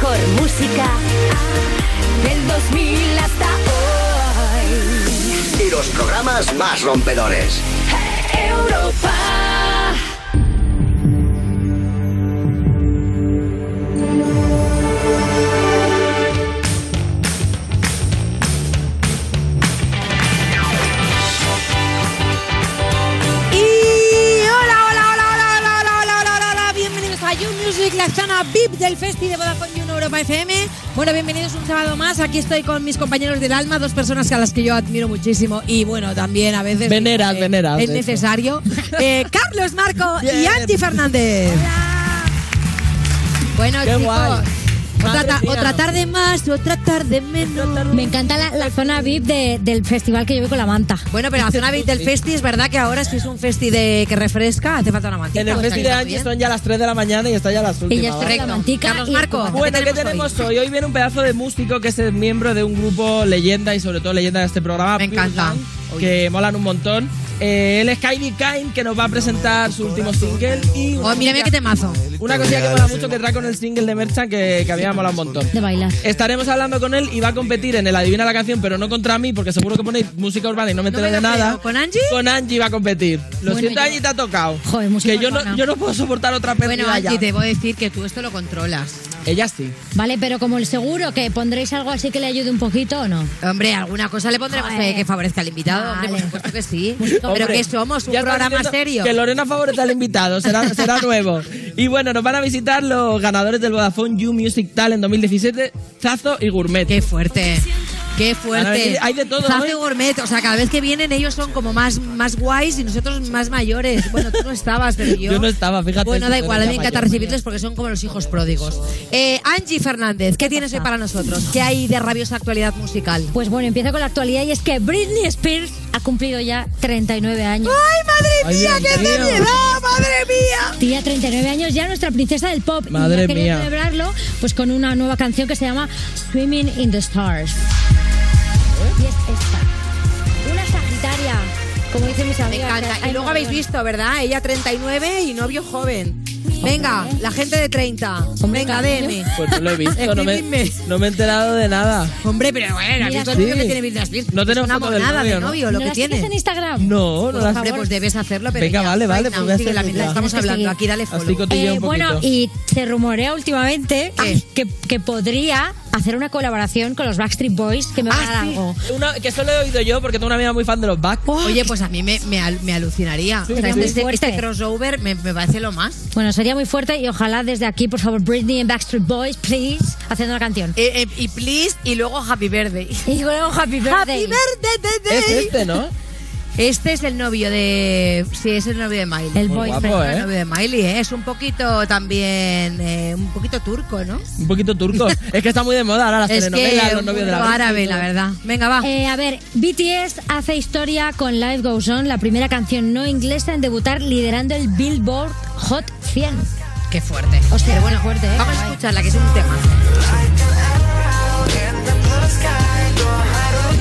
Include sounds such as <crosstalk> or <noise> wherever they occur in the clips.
mejor música del 2000 hasta hoy. Y los programas más rompedores. Europa. la zona VIP del Festival de Vodafone Europa FM. Bueno, bienvenidos un sábado más. Aquí estoy con mis compañeros del alma, dos personas a las que yo admiro muchísimo y bueno, también a veces Veneras, eh, veneras, es necesario. <laughs> Eh, Carlos Marco y. Angie Fernández. Bueno, Qué chicos. guay. Otra, ta- otra tarde más, otra tarde menos. Me encanta la, la zona VIP de- del festival que yo voy con la manta. Bueno, pero la zona VIP del Festi es verdad que ahora si es un Festi de que refresca, hace falta una mantita. En el Festi de Angie son ya las 3 de la mañana y está ya las últimas. Y ya está ¿vale? la mantica. Carlos y- Marco. Bueno, ¿qué tenemos hoy? hoy? Viene un pedazo de músico que es el miembro de un grupo leyenda y sobre todo leyenda de este programa. Me encanta. Que molan un montón. Eh, él es Kylie Kine, que nos va a presentar su último single. Y Oh, mira, mira qué temazo. Una cosilla que mola mucho que trae con el single de Merchant que, que a mí me mola un montón. De bailar. Estaremos hablando con él y va a competir en el Adivina la canción, pero no contra mí, porque seguro que ponéis música urbana y no me No entero me de nada. creo. ¿Con Angie? Con Angie va a competir. Lo Bueno, siento, yo- Angie, te ha tocado. Joder, música que yo no, yo no puedo soportar otra pérdida Bueno, Angie, ya. te voy a decir que tú esto lo controlas. Ella sí. Vale, pero como el seguro que pondréis algo así que le ayude un poquito o no. Hombre, alguna cosa le pondremos Joder. eh, que favorezca al invitado. Hombre, por Vale. supuesto que sí. Música <laughs> Pero que somos un programa diciendo serio. Que Lorena favorece al invitado, será, <laughs> será nuevo. Y bueno, nos van a visitar los ganadores del Vodafone You Music Talent 2017, Zazo y Gourmet. Qué fuerte. Qué fuerte. hay de todo, Zazo ¿no? y gourmet. O sea, cada vez que vienen ellos son como más, más guays y nosotros más mayores. Bueno, tú no estabas, pero yo. <laughs> Yo no estaba, fíjate. Bueno, da igual, a mí me encanta recibirles porque son como los hijos pródigos. Eh, Angie Fernández, ¿qué tienes hoy para nosotros? ¿Qué hay de rabiosa actualidad musical? Pues bueno, empiezo con la actualidad y es que Britney Spears ha cumplido ya 39 años. ¡Ay, madre mía, qué mío. seriedad! ¡Madre mía! Tía, 39 años ya, nuestra princesa del pop. Madre y mía. celebrarlo pues con una nueva canción que se llama Swimming in the Stars. Y es esta. Una sagitaria, como dicen mis Me amigas. encanta. Ay, Y luego habéis visto, ¿verdad? Ella 39 y novio joven. Venga, la gente de 30. Hombre, Venga. DM. Pues no lo he visto, no me, no me he enterado de nada. Hombre, pero bueno, ¿has Mira, novio sí. que tiene Britney Spears? No tenemos Es una foto del monada novio, de ¿no? novio, ¿No lo que la sigues tiene. en Instagram? No, no las Hombre, pues debes hacerlo, pero Venga, ya, vale, vale, pues voy a hacerlo mientras ya. estamos que hablando. Aquí dale follow. Eh, un bueno, y se rumorea últimamente que, que podría hacer una colaboración con los Backstreet Boys que me va a dar Ah, sí. algo. Una, que solo he oído yo porque tengo una amiga muy fan de los Back. Oye, pues a mí me, me, al- me alucinaría. Sí, o sea, sería este, este- crossover me, me parece lo más. Bueno, sería muy fuerte y ojalá desde aquí, por favor, Britney y Backstreet Boys, please, haciendo una canción. Eh, eh, y please, y luego Happy Birthday. Y luego Happy Birthday. Happy Birthday. Es este, ¿no? Este es el novio de. Sí, es el novio de Miley. El Muy boyfriend. guapo, El ¿eh? novio de Miley, ¿eh? Es un poquito también. eh, un poquito turco, ¿no? Un poquito turco. <laughs> es que está muy de moda ahora las Es que telenovelas, los novios de la árabe, la verdad. Venga, va. Eh, a ver, BTS hace historia con Life Goes On, la primera canción no inglesa en debutar liderando el Billboard Hot 100. Qué fuerte. Hostia, Pero bueno, fuerte, ¿eh? Vamos a escucharla, que es un tema.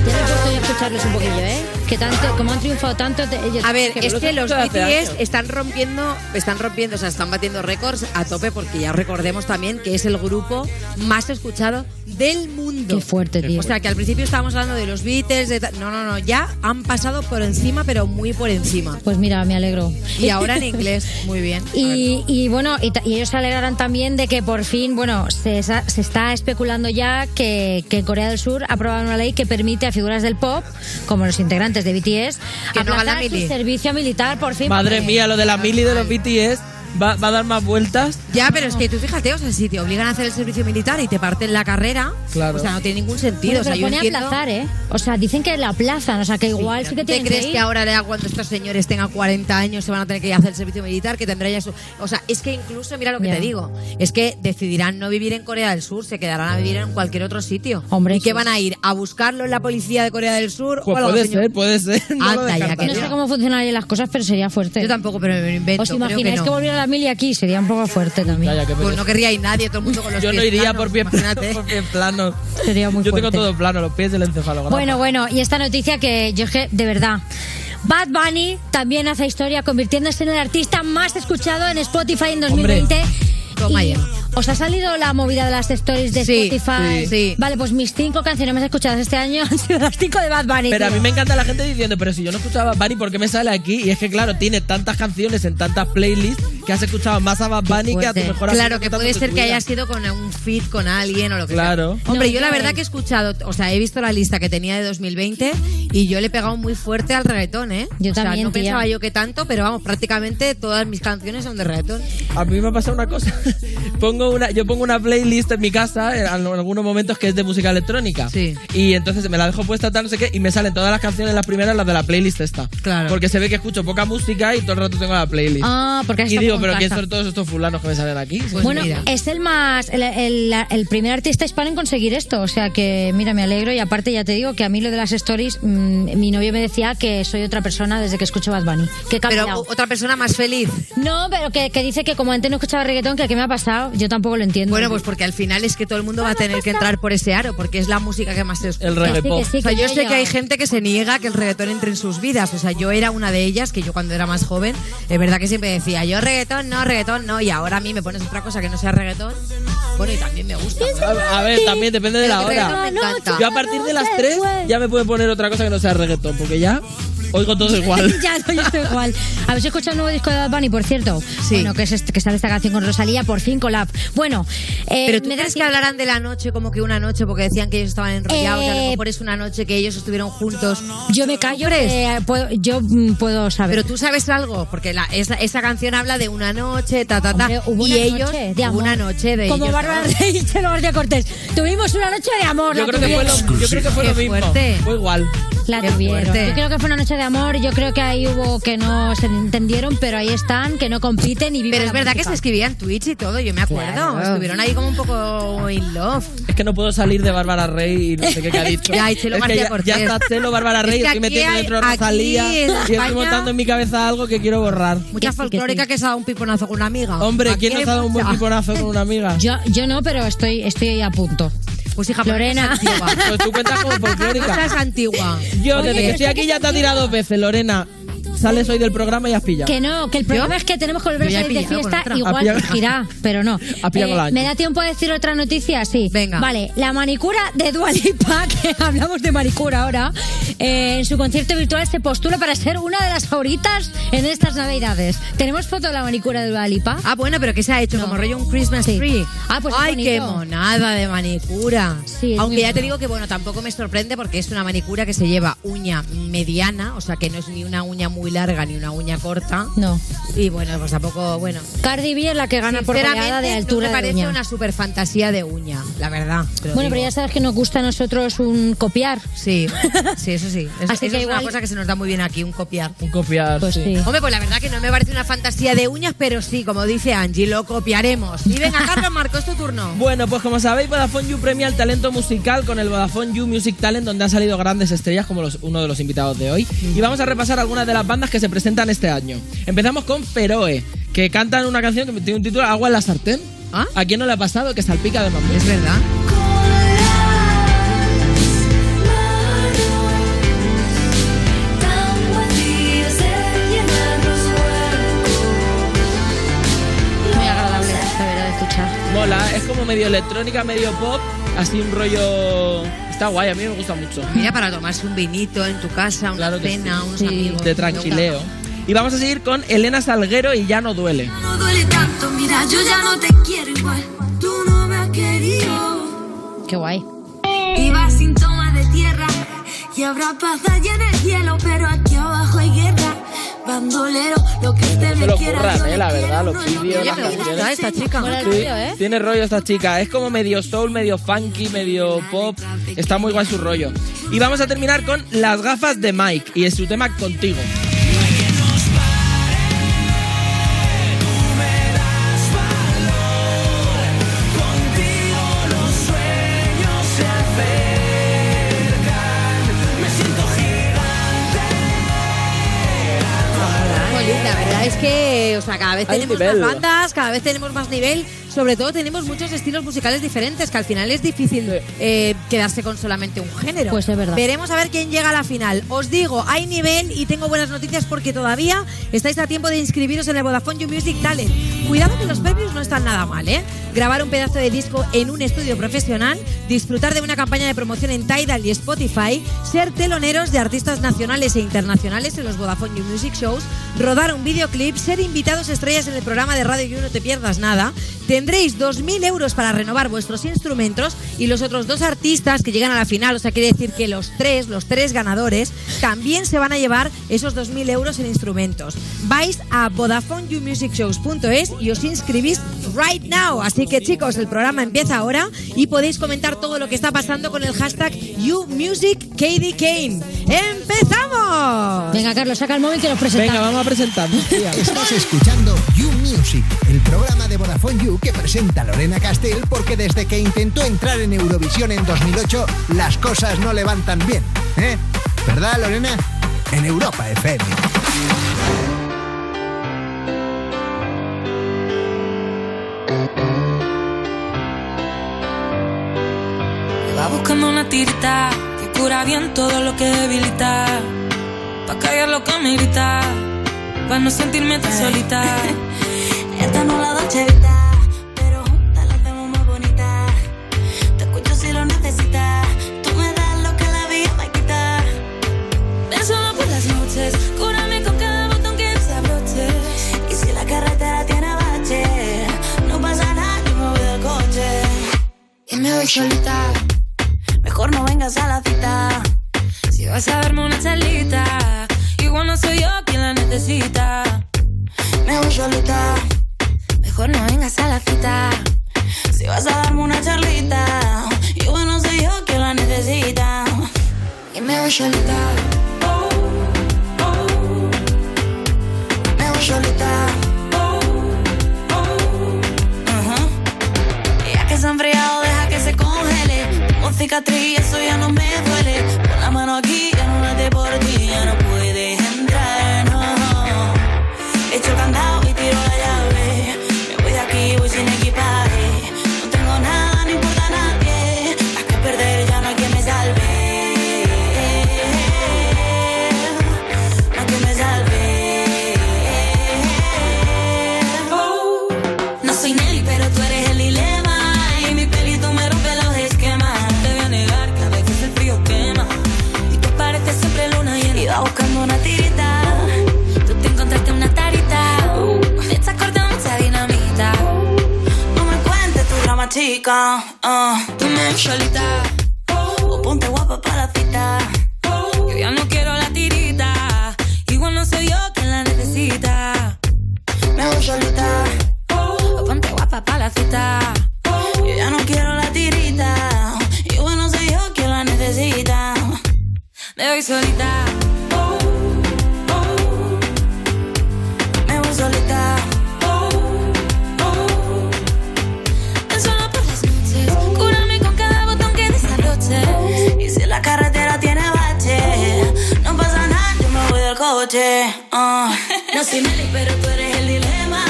Ya le he puesto yo a escucharlos un poquillo, ¿eh? Que tanto, como han triunfado tanto... te- ellos- A ver, que es que los BTS están rompiendo, están rompiendo, o sea, están batiendo récords a tope porque ya recordemos también que es el grupo más escuchado del mundo. Qué fuerte, tío. O sea, que al principio estábamos hablando de los Beatles, de no, no, no, ya han pasado por encima, pero muy por encima. Pues mira, me alegro. Y ahora en inglés, muy bien. <laughs> Y, y bueno, y, y ellos se alegrarán también de que por fin, bueno, se, se está especulando ya que, que Corea del Sur ha aprobado una ley que permite a figuras del pop, como los integrantes de BTS, Que no aplazar su servicio militar por fin. Madre mía, lo de la mili de los BTS va, va a dar más vueltas. Ya, pero es que tú fíjate, o sea, si te obligan a hacer el servicio militar y te parten la carrera, Claro. o sea, no tiene ningún sentido. Bueno, o sea, pero yo pone entiendo... aplazar, ¿eh? O sea, dicen que la aplazan, o sea, que igual sí que ¿Te tienen crees que que, ahora ya cuando estos señores tengan 40 años se van a tener que ir a hacer el servicio militar, que tendrá ya su... O sea, es que incluso, mira lo que te digo, es que decidirán no vivir en Corea del Sur, se quedarán a vivir en cualquier otro sitio. Hombre, ¿Y qué sí. van a ir? ¿A buscarlo en la policía de Corea del Sur? Pues o puede señor? ser, puede ser. <laughs> No lo Anda, ya, descartaría. No sé cómo funcionarían las cosas, pero sería fuerte. Yo tampoco, pero me lo invento. ¿Os creo imagináis que, que. La mili aquí? Sería un poco fuerte también. Calla, Pues no querría ir nadie, todo el mundo con los Yo no pies iría planos, por pies <laughs> pies planos. Sería muy Yo tengo fuerte. todo plano, los pies del encefalograma. Bueno, bueno, y esta noticia que yo es que, de verdad. Bad Bunny también hace historia convirtiéndose en el artista más escuchado en Spotify en 2020. Toma Y, ya. ¿Os ha salido la movida de las stories de Sí, Spotify? sí, sí. Vale, pues mis cinco canciones más escuchadas este año <laughs> han sido las cinco de Bad Bunny. Pero a mí me encanta la gente diciendo, pero si yo no escuchaba Bad Bunny, ¿por qué me sale aquí? Y es que, claro, tiene tantas canciones en tantas playlists que has escuchado más a Bad Bunny que a tu mejor Claro, que puede ser que haya sido con un fit con alguien o lo que Claro. sea. Hombre, No, yo la verdad que he escuchado, o sea, he visto la lista que tenía de 2020 y yo le he pegado muy fuerte al reggaetón, ¿eh? Yo o sea, también, no tía. pensaba yo que tanto, pero vamos, prácticamente todas mis canciones son de reggaetón. A mí me ha pasado una cosa. <laughs> pongo una, yo pongo una playlist en mi casa en al- algunos momentos que es de música electrónica. Sí. Y entonces me la dejo puesta tal, no sé qué, y me salen todas las canciones, las primeras, las de la playlist esta. Claro. Porque se ve que escucho poca música y todo el rato tengo la playlist. Ah, porque y digo, pero en ¿quién casa. son todos estos fulanos que me salen aquí? Pues bueno, mira. es el más, el, el- el primer artista hispano en conseguir esto. O sea que, mira, me alegro. Y aparte, ya te digo que a mí lo de las stories, mm, mi novio me decía que soy otra persona desde que escucho Bad Bunny. Que he Pero otra persona más feliz. No, pero que, que dice que como antes no escuchaba reggaetón, que qué me ha pasado. Yo tampoco lo entiendo. Bueno, pues porque al final es que todo el mundo va a tener que entrar por ese aro, porque es la música que más se escucha. El Que sí, reggae pop. que sí, O sea, yo sé que hay gente que se niega que el reggaetón entre en sus vidas. O sea, yo era una de ellas, que yo cuando era más joven, es verdad que siempre decía, yo reggaetón no, reggaetón no, y ahora a mí me pones otra cosa que no sea reggaetón. Bueno, y también me gusta. A, a ver, también depende de la hora. reggaetón me encanta. Yo a partir de las 3 ya me puedo poner otra cosa que no sea reggaetón, porque ya oigo todo igual. <laughs> ya no, yo estoy igual. ¿Habéis escuchado el nuevo disco de Bad Bunny, por cierto? Sí. Bueno, que, es este- que sale esta canción con Rosalía, por fin collab. Bueno, eh, Pero tú me crees que hablarán de la noche como que una noche, porque decían que ellos estaban enrollados, y a lo Eh, mejor es una noche que ellos estuvieron juntos. Yo me callo, eh, puedo- yo mm, puedo saber. Pero tú sabes algo, porque la, esa, esa canción habla de una noche, ta, ta, ta. Hombre, hubo y una ellos, noche de amor. una noche de Como Bárbara. Rey y Chelo García Cortés. Tuvimos una noche de amor. Yo creo que fue lo, yo creo que fue Qué lo mismo. fuerte. Fue igual. La Qué tuvieron. fuerte. Yo creo que fue una noche de amor. Yo creo que ahí hubo que no se entendieron, pero ahí están, que no compiten y viven Pero la es verdad que música. se escribían tweets y todo, yo me acuerdo. Claro. Estuvieron ahí como un poco in love. Es que no puedo salir de Bárbara Rey y no sé qué, que ha dicho. <laughs> Ya, y Chelo es que ya, ya está Chelo Bárbara Rey, Es que estoy aquí metiendo hay- dentro de Rosalía y estoy montando en mi cabeza algo que quiero borrar. Mucha Que sí, que folclórica sí. que se ha dado un piponazo con una amiga. Hombre, ¿quién nos ha dado un buen piponazo con una amiga? Yo, yo no, pero estoy, estoy a punto. Pues hija, Lorena. esa es antigua. Pues tú cuentas como folclórica. es antigua. Yo, Oye, desde que estoy es aquí que- ya te ha tirado dos veces, Lorena. Sales hoy del programa y has pillado. Que no, que el problema es que tenemos que volver a salir de fiesta, igual girá, pero no. <laughs> Eh. ¿Me da tiempo a decir otra noticia? Sí. Venga. Vale, la manicura de Dualipa, <laughs> que hablamos de manicura ahora, eh, en su concierto virtual se postula para ser una de las favoritas en estas navidades. ¿Tenemos foto de la manicura de Dualipa? Ah, bueno, pero que se ha hecho No. como rollo un Christmas Sí. tree. Ah, pues es Ay, qué monada de manicura. Sí, Aunque ya te digo que bueno, tampoco me sorprende porque es una manicura que se lleva uña mediana, o sea que no es ni una uña muy larga ni una uña corta. No. Y bueno, pues tampoco, bueno. Cardi B es la que gana por Sinceramente, goleada de no altura me de parece uña. una super fantasía de uña, la verdad. Bueno, pero digo. ya sabes que nos gusta a nosotros un copiar. Sí, sí, eso sí. <laughs> Eso, Así eso que es igual- una cosa que se nos da muy bien aquí, un copiar. Un copiar, Pues sí. sí. Hombre, pues la verdad que no me parece una fantasía de uñas, pero sí, como dice Angie, lo copiaremos. Y venga, Carlos Marco, es tu turno. <laughs> Bueno, pues como sabéis, Vodafone You premia el talento musical con el Vodafone You Music Talent, donde han salido grandes estrellas como los- uno de los invitados de hoy. Y vamos a repasar algunas de las bandas que se presentan este año. Empezamos con Feroe, que cantan una canción que tiene un título Agua en la sartén. ¿Ah? ¿A quién no le ha pasado que salpica de mamón? Es verdad. Muy agradable, la verdad, de escuchar. Mola, es como medio electrónica, medio pop, así un rollo... Está guay, a mí me gusta mucho. Mira, para tomarse un vinito en tu casa, una Claro cena, sí. unos Sí. amigos. De tranquileo. Y vamos a seguir con Elena Salguero y Ya no duele. No duele tanto, mira, yo ya no te quiero igual. Tú no me has querido. Qué guay. Iba sin toma de tierra y habrá paz allá en el cielo, pero aquí abajo hay guerra. Bandolero, lo que usted Se me lo quiera. curran, eh, la verdad, los vídeos, que las canciones. esta chica. Sí, ¿eh? Tiene rollo esta chica. Es como medio soul, medio funky, medio pop. Está muy guay su rollo. Y vamos a terminar con Las gafas de Mike y es su tema Contigo. Es que, o sea, cada vez Hay tenemos nivel. más bandas, cada vez tenemos más nivel sobre todo tenemos muchos estilos musicales diferentes, que al final es difícil eh, quedarse con solamente un género. Pues es verdad. Veremos a ver quién llega a la final. Os digo, hay nivel y tengo buenas noticias porque todavía estáis a tiempo de inscribiros en el Vodafone You Music Talent. Cuidado que los premios no están nada mal, ¿eh? Grabar un pedazo de disco en un estudio profesional, disfrutar de una campaña de promoción en Tidal y Spotify, ser teloneros de artistas nacionales e internacionales en los Vodafone You Music Shows, rodar un videoclip, ser invitados estrellas en el programa de Radio You No Te Pierdas Nada. Tendréis 2.000 euros para renovar vuestros instrumentos y los otros dos artistas que llegan a la final, o sea, quiere decir que los tres, los tres ganadores, también se van a llevar esos 2.000 euros en instrumentos. Vais a VodafoneYouMusicShows.es y os inscribís right now. Así que chicos, el programa empieza ahora y podéis comentar todo lo que está pasando con el hashtag YouMusicKDKane. ¡Empezamos! Venga, Carlos, saca el móvil que nos presentamos. Venga, vamos a presentarnos. tía. Estás escuchando You Music, el programa de Vodafone You que presenta Lorena Castell porque desde que intentó entrar en Eurovisión en 2008 las cosas no le van tan bien. ¿Eh? ¿Verdad, Lorena? En Europa FM. Va buscando una tirita que cura bien todo lo que debilita. Pa' callar lo que me grita. Pa' no sentirme tan solita. Esta no es la Dolce noches. Cúrame con cada botón que se abroche. Y si la carretera tiene bache, no pasa nada, yo me voy del coche. Y me voy solita. Mejor no vengas a la cita. Si vas a darme una charlita, igual no soy yo quien la necesita. Me voy solita. Mejor no vengas a la cita. Si vas a darme una charlita, igual no soy yo quien la necesita. Y me voy solita. Cicatriz, eso ya no me duele. Pon la mano aquí, chica. Ah, tú me solita. O ponte guapa para la cita. Yo ya no quiero la tirita. Igual no soy yo quien la necesita. Me voy solita. O ponte guapa para la cita. Yo ya no quiero la tirita. Igual no soy yo quien la necesita. Me voy solita. Nelly, pero tú eres el dilema.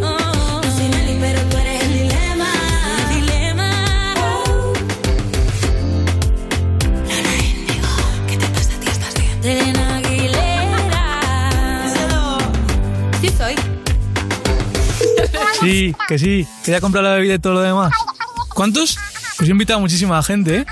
No soy Nelly, pero tú eres el dilema. El dilema. Lola Índigo, ¿qué te pasa, tía? ¿Estás bien? Elena Aguilera. Sí soy. Sí, que sí, que ya he comprado la bebida y todo lo demás. ¿Cuántos? Pues he invitado a muchísima gente, ¿eh?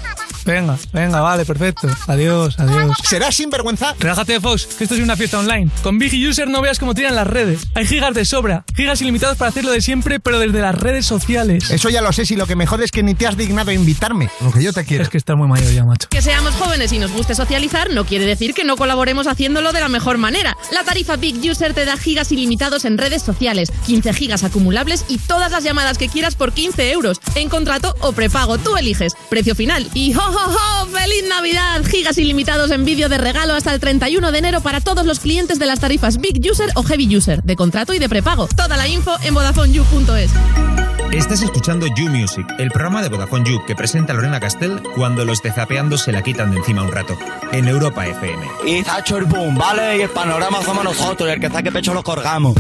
Venga, venga, vale, perfecto. Adiós, adiós. ¿Serás sinvergüenza? Relájate, Fox, que esto es una fiesta online. Con Big User no veas cómo tiran las redes. Hay gigas de sobra, gigas ilimitados para hacerlo de siempre, pero desde las redes sociales. Eso ya lo sé, si lo que me jode es que ni te has dignado a invitarme. Aunque yo te quiero. Es que estás muy mayor ya, macho. Que seamos jóvenes y nos guste socializar no quiere decir que no colaboremos haciéndolo de la mejor manera. La tarifa Big User te da gigas ilimitados en redes sociales, 15 gigas acumulables y todas las llamadas que quieras por 15 euros, en contrato o prepago, tú eliges. Precio final y ¡oh, ho, ho! ¡Feliz Navidad! Gigas ilimitados en vídeo de regalo hasta el 31 de enero para todos los clientes de las tarifas Big User o Heavy User, de contrato y de prepago. Toda la info en VodafoneYou.es. Estás escuchando You Music, el programa de Vodafone You que presenta Lorena Castell cuando los de Zapeando se la quitan de encima un rato. En Europa FM. Y ha hecho el boom, ¿vale? Y el panorama somos nosotros, y el que saque pecho lo colgamos.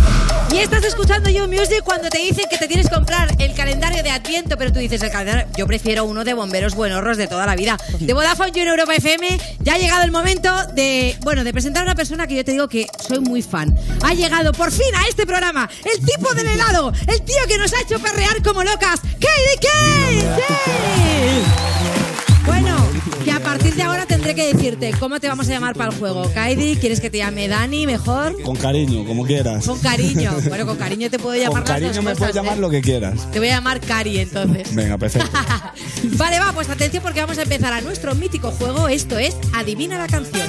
Y estás escuchando You Music cuando te dicen que te tienes que comprar el calendario de Adviento, pero tú dices el calendario, yo prefiero uno de bomberos buenorros de toda la vida. De Vodafone You en Europa FM, ya ha llegado el momento de, bueno, de presentar a una persona que yo te digo que soy muy fan. Ha llegado por fin a este programa, el tipo del helado, el tío que nos ha hecho perrear como locas, Katie Kane. Tendré que decirte cómo te vamos a llamar para el juego. Kaidi, ¿quieres que te llame Dani mejor? Con cariño, como quieras. Con cariño. Bueno, con cariño te puedo Con llamar las cariño dos me cosas, puedes llamar ¿eh? lo que quieras. Te voy a llamar Cari entonces. Venga, perfecto. <laughs> Vale, va, pues atención porque vamos a empezar a nuestro mítico juego. Esto es Adivina la canción.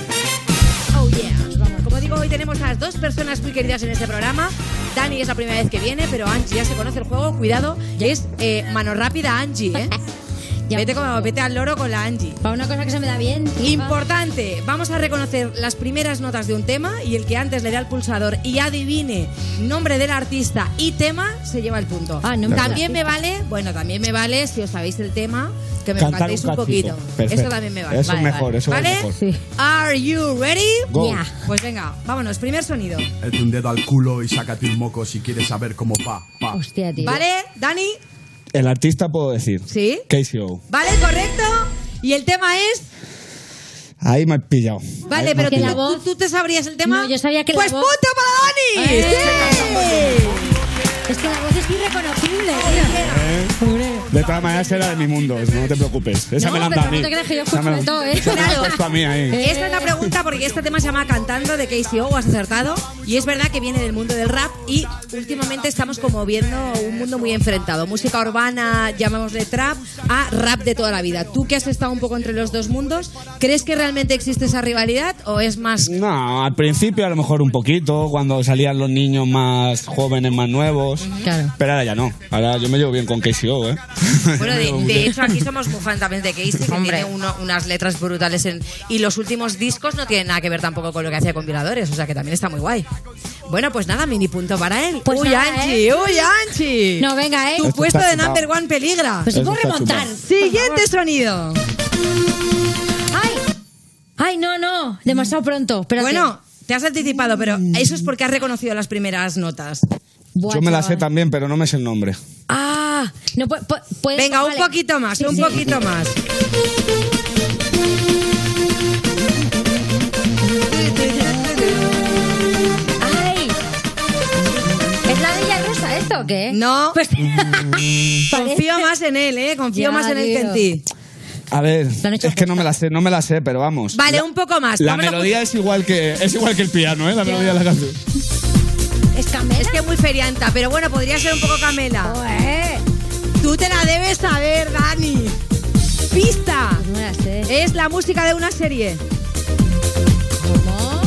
Oh yeah. Vamos, como digo, hoy tenemos a las dos personas muy queridas en este programa. Dani es la primera vez que viene, pero Angie ya se conoce el juego. Cuidado, es eh, mano rápida Angie, ¿eh? Vete, como, vete al loro con la Angie. Para una cosa que se me da bien. Importante, vamos a reconocer las primeras notas de un tema y el que antes le dé al pulsador y adivine nombre del artista y tema se lleva el punto. Ah, del también me vale, bueno, también me vale si os sabéis el tema que me Cantar cantéis un un, poquito. Perfecto. Eso también me vale. Eso es Vale, mejor, vale. eso es ¿Vale? mejor. Sí. Are you ready? Go. Yeah. Pues venga, vámonos, primer sonido. Mete un dedo al culo y sácate un moco si quieres saber cómo va. va. Hostia, tío. ¿Vale, Dani? El artista puedo decir. Sí. KCO. ¿Vale, correcto? Y el tema es Ahí me has pillado. Vale, Ahí pero tú, pillado. la voz- tú- tú te sabrías el tema. No, yo sabía que la Pues voz- punto para Dani. Eh. ¡Sí! Es que la voz es irreconocible, tío. De todas maneras era de mi mundo, no te preocupes. Esa No, me la han dado a mí. no te creas que yo Esa me la- escucho de todo, ¿eh? Claro. mí ahí. <laughs> Esta es la pregunta porque este tema se llama Cantando de KCO, has acertado. Y es verdad que viene del mundo del rap y últimamente estamos como viendo un mundo muy enfrentado. Música urbana, llamémosle trap, a rap de toda la vida. Tú que has estado un poco entre los dos mundos, ¿crees que realmente existe esa rivalidad o es más... No, al principio a lo mejor un poquito, cuando salían los niños más jóvenes, más nuevos. Claro. Pero ahora ya no. Ahora yo me llevo bien con KCO, ¿eh? Bueno, <laughs> de, de hecho aquí somos muy fan también de Casey, que Hombre. tiene uno- unas letras brutales en, y los últimos discos no tienen nada que ver tampoco con lo que hacía con Violadores, o sea que también está muy guay. Bueno, pues nada, mini punto para él. Pues uy, nada, Angie, ¿eh? uy, Angie. No, venga, ¿eh? Tu Esto puesto está de chupado. number one peligra. Pues se Eso puede está remontar. chupado. Siguiente sonido. ¡Ay! ¡Ay, no, no! Demasiado pronto. Espérate. Bueno, te has anticipado, pero eso es porque has reconocido las primeras notas. Buah, Yo me la chaval. sé también, pero no me sé el nombre. Ah, no pu- pu- puedes- Venga, un vale. poquito más, Sí, un sí. poquito más. ¡Ay! ¿Es la Villa Rosa esto o qué? No. Pues. <laughs> Confío más en él, ¿eh? Confío Ya, más en él que en tío. ti. A ver, Lo han hecho es que no me la sé, no me la sé, pero vamos. Vale, La- un poco más. La Vamos a melodía es igual que es igual que el piano, ¿eh? La melodía de la canción. ¿Es Camela? Es que es muy ferianta, pero bueno, podría ser un poco Camela. Joder. Tú te la debes saber, Dani. Pista. Pues no la sé. Es la música de una serie. ¿Cómo?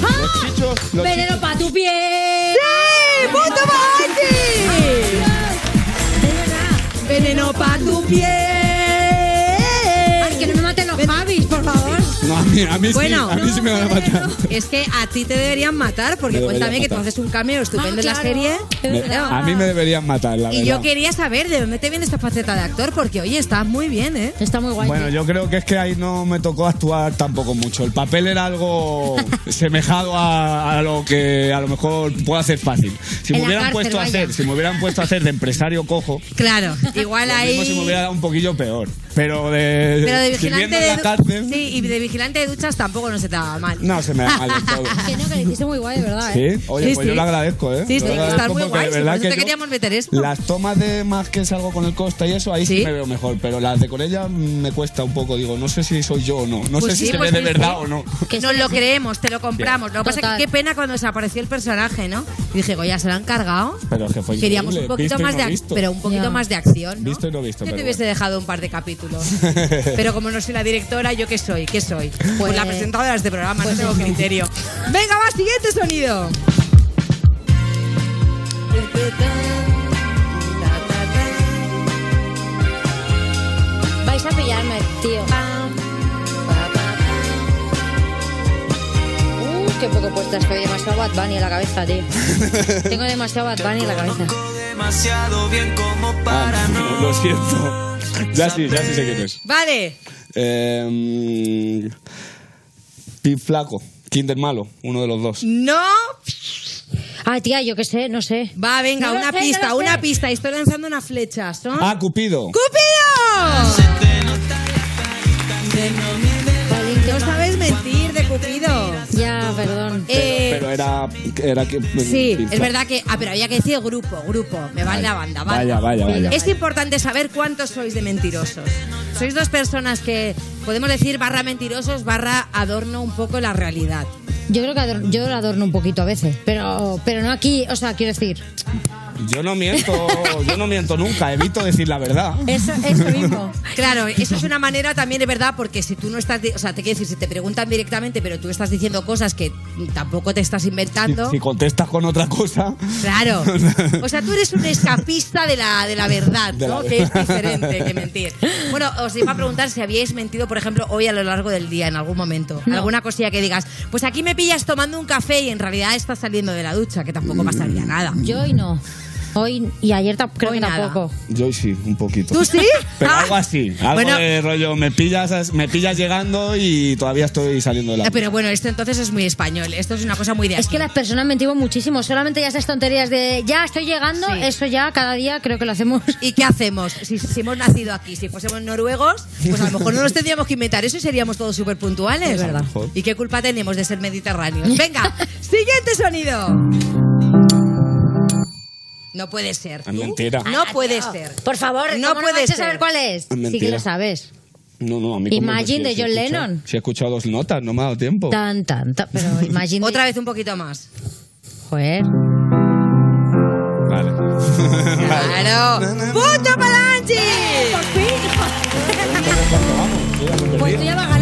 Los chichos, los ¡Veneno para tu piel! ¡Sí! ¡Punto para. Veneno para tu piel. Ay, que no me maten los Javis, por favor. No, a mí, a mí Bueno. sí, a mí sí me van a matar. Es que a ti te deberían matar, porque Me deberían cuéntame que tú matar. haces un cameo estupendo Ah, en la claro. serie. Me- verdad. a mí me deberían matar, la Y verdad. yo quería saber de dónde te viene esta faceta de actor, porque oye, estás muy bien, ¿eh? Está muy guay. Bueno, tío. yo creo que es que ahí no me tocó actuar tampoco mucho. El papel era algo <laughs> semejado a, a lo que a lo mejor puedo hacer fácil. Si En me hubieran cárcel, puesto a hacer, si me hubieran puesto a hacer de empresario cojo, Claro, igual lo mismo se me ahí. hubiera dado un poquillo peor. Pero de, Pero de vigilante de, la cárcel, sí, y de vigilante de duchas tampoco no se te daba mal. no se me da mal del <laughs> todo. Que no, que lo hiciste muy guay, de verdad. ¿eh? Sí, oye, Sí, pues sí. yo lo agradezco, ¿eh? Sí, Yo sí, lo estás agradezco muy porque guay, de sí, verdad por eso que te yo- queríamos meter esto. Las tomas de más que salgo con el Costa y eso, ahí sí, ¿Sí? me veo mejor, pero las de con ella me cuesta un poco, digo, no sé si soy yo o no, no Pues sé si se pues ve de sí, verdad sí. o no. Que Nos lo creemos, te lo compramos. Lo que pasa es Total. que qué pena cuando desapareció el personaje, ¿no? Y dije, ya se lo han cargado. Pero es que fue Queríamos un increíble, poquito visto y más no de ac- visto. pero un poquito Ya. más de acción, ¿no? Visto y no visto, Yo te pero hubiese bueno. dejado un par de capítulos. <laughs> pero como no soy la directora, ¿yo qué soy? ¿Qué soy? Pues, Pues- la presentadora de este programa, no tengo criterio. Venga, va, siguiente sonido. Vais a pillarme, tío. Uh, qué poco puesta estoy. Demasiado Bad Bunny en la cabeza, tío. <laughs> Tengo demasiado Bad Bunny en la cabeza. Demasiado bien como para Ah, no, lo siento. Ya sí, ya sí sé quién es. Vale. Eh, Pin Flaco, Kinder Malo, uno de los dos. No. Ah, tía, yo qué sé, no sé. Va, venga, No lo una sé, no pista, lo sé. una pista. Estoy lanzando una flecha. ¿Son? Ah, Cupido. ¡Cupido! No sabes mentir de Cupido. Ya, perdón. Eh, Pero era. era que, Sí, Pin es verdad que. Ah, pero había que decir grupo, grupo. Me va en la banda, banda. Vaya, vaya, vaya. Es importante saber cuántos sois de mentirosos. Sois dos personas que podemos decir barra mentirosos, barra adorno un poco la realidad. Yo creo que ador- yo lo adorno un poquito a veces, pero, pero no aquí, o sea, quiero decir, Yo no miento, yo no miento nunca, evito decir la verdad. eso, eso mismo. <laughs> Claro, eso es una manera también de verdad, porque si tú no estás, o sea, te quiero decir, si te preguntan directamente, pero tú estás diciendo cosas que tampoco te estás Si, inventando. si contestas con otra cosa. Claro. <laughs> O sea, tú eres un escapista de la, de la verdad, De ¿no? la- Que es diferente que mentir. Bueno, os iba a preguntar si habíais mentido, por ejemplo, hoy a lo largo del día, en algún momento. No. Alguna cosilla que digas, pues aquí me pillas tomando un café y en realidad estás saliendo de la ducha, que tampoco pasaría nada. Yo hoy no. Hoy y ayer creo Hoy que nada. tampoco. Yo sí, un poquito. ¿Tú sí? <laughs> Pero Ah. algo así, algo Bueno. de rollo, me pillas, me pillas llegando y todavía estoy saliendo de la... Eh, Pero bueno, esto entonces es muy español. Esto es una cosa muy de Es aquí. que las personas mentimos muchísimo. Solamente ya esas tonterías de ya estoy llegando, Sí. eso ya cada día creo que lo hacemos. ¿Y qué hacemos? Si, si hemos nacido aquí, si fuésemos noruegos, pues a lo mejor no nos tendríamos que inventar eso y seríamos todos súper puntuales. Es verdad. ¿Y qué culpa tenemos de ser mediterráneos? Venga, <laughs> siguiente sonido. No puede ser. Es mentira. No Ah, puede tío. ser. Por favor, No ¿cómo puede vas a ser. saber cuál es? Es Sí que mentira. lo sabes. No, no, a mí como Imagine que de sí, John sí he escuchado- Lennon. Sí he escuchado dos notas, no me ha dado tiempo. Tan, tan, tan. Pero <laughs> imagine. Otra vez un poquito más. Joder. Vale. <laughs> ¡Claro! ¡Punto para Angie! Pues tú ya vas.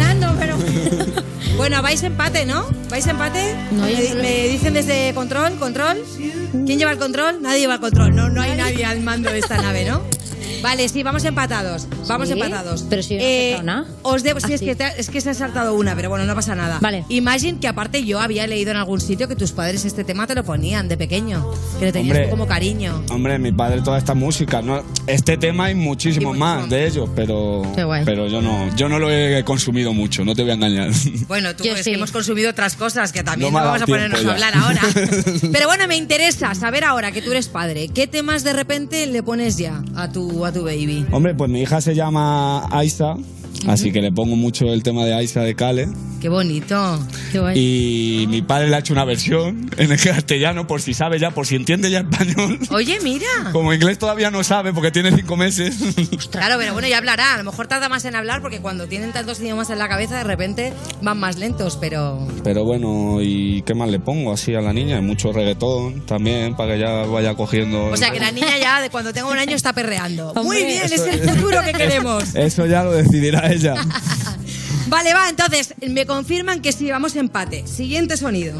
Bueno, vais empate, ¿no? ¿Vais empate? No, me, no me dicen desde control, control. ¿Quién lleva el control? Nadie lleva el control. No, no hay nadie al mando de esta nave, ¿no? Vale, sí, vamos empatados. Vamos ¿Sí? empatados. Pero si yo no he Eh, nada. Os debo, sí, Ah, es, sí. que te- es que se ha saltado una, pero bueno, no pasa nada. Vale. Imagine que aparte yo había leído en algún sitio que tus padres este tema te lo ponían de pequeño. Que le tenías Hombre. tú como cariño. Hombre, mi padre toda esta música, ¿no? Este tema hay muchísimos Y más muchísimo. de ellos, pero Qué guay. pero yo no yo no lo he consumido mucho, no te voy a engañar. <laughs> Bueno, tú Yo es sí. que hemos consumido otras cosas que también No no, me ha vamos a dado ponernos a tiempo hablar ahora. <laughs> Pero bueno, me interesa saber ahora que tú eres padre, ¿qué temas de repente le pones ya a tu, a baby? Hombre, pues mi hija se llama Aisa, así que le pongo mucho el tema de Aisa de Cale. Qué bonito. Qué guay. Y mi padre le ha hecho una versión en el castellano, por si sabe ya, por si entiende ya español. Oye, mira. Como inglés todavía no sabe porque tiene cinco meses. Claro, pero bueno, ya hablará. A lo mejor tarda más en hablar porque cuando tienen tantos idiomas en la cabeza, de repente van más lentos, pero. Pero bueno, ¿y qué más le pongo así a la niña? Mucho reggaetón también, para que ya vaya cogiendo... O sea que la niña ya de cuando tenga un año está perreando. Muy bien, es el futuro que queremos. <laughs> Eso ya lo decidirá ella. <laughs> Vale, va, entonces, me confirman que sí, vamos empate. Siguiente sonido.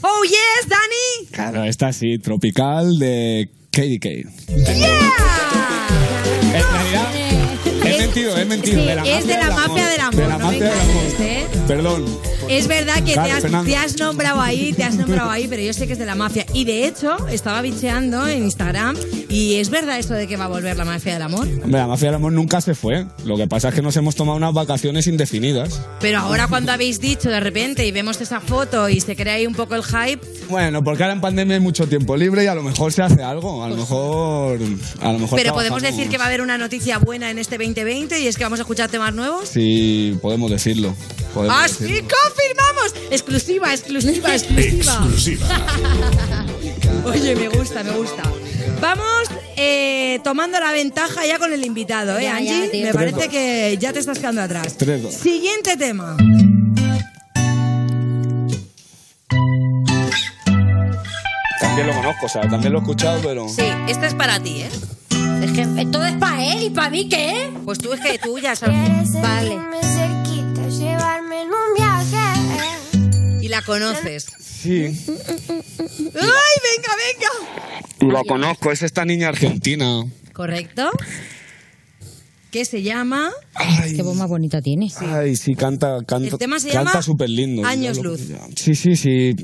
Oh, yes, Dani. Claro, esta sí, tropical de KDK. Yeah. En realidad, he mentido, he mentido. Sí, de la es de la mafia del amor. De la no me mafia del amor. engañes, ¿eh? Perdón. Es verdad que te, has, Fernando. te has nombrado ahí, te has nombrado ahí, pero yo sé que es de la mafia. Y de hecho, estaba bicheando en Instagram y es verdad esto de que va a volver la mafia del amor. Hombre, la mafia del amor nunca se fue. Lo que pasa es que nos hemos tomado unas vacaciones indefinidas. Pero ahora cuando habéis dicho de repente y vemos esa foto y se crea ahí un poco el hype, Bueno, porque ahora en pandemia hay mucho tiempo libre y a lo mejor se hace algo. A lo mejor. A lo mejor pero podemos decir que va a haber una noticia buena en este 2020 y es que vamos a escuchar temas nuevos. Sí, podemos decirlo. Podemos ¡Ah, decirlo. sí! ¡Confirmamos! Exclusiva, exclusiva, exclusiva. <laughs> Oye, me gusta, me gusta. Vamos eh, tomando la ventaja ya con el invitado, ¿eh, Ya, ya, Angie? me parece que ya te estás quedando atrás. Tres, dos. Siguiente tema. También lo conozco, o sea, también lo he escuchado, pero. Sí, este es para ti, ¿eh? Es que eh, todo es para él y para mí, ¿qué? Pues tú es que tú ya sabes. Vale. Conoces. Sí. ¡Ay, venga, venga! La conozco, es esta niña argentina. ¿Correcto? que se llama... Qué voz más bonita tiene. Ay, sí, canta, canta, El tema se canta llama súper lindo. Años lo- Luz. Sí, sí, sí.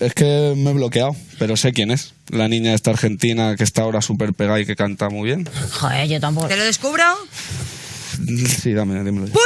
Es que me he bloqueado, pero sé quién es. La niña esta argentina que está ahora súper pegada y que canta muy bien. Joder, yo tampoco. ¿Te lo descubro? Sí, dame, dímelo. ¡Punto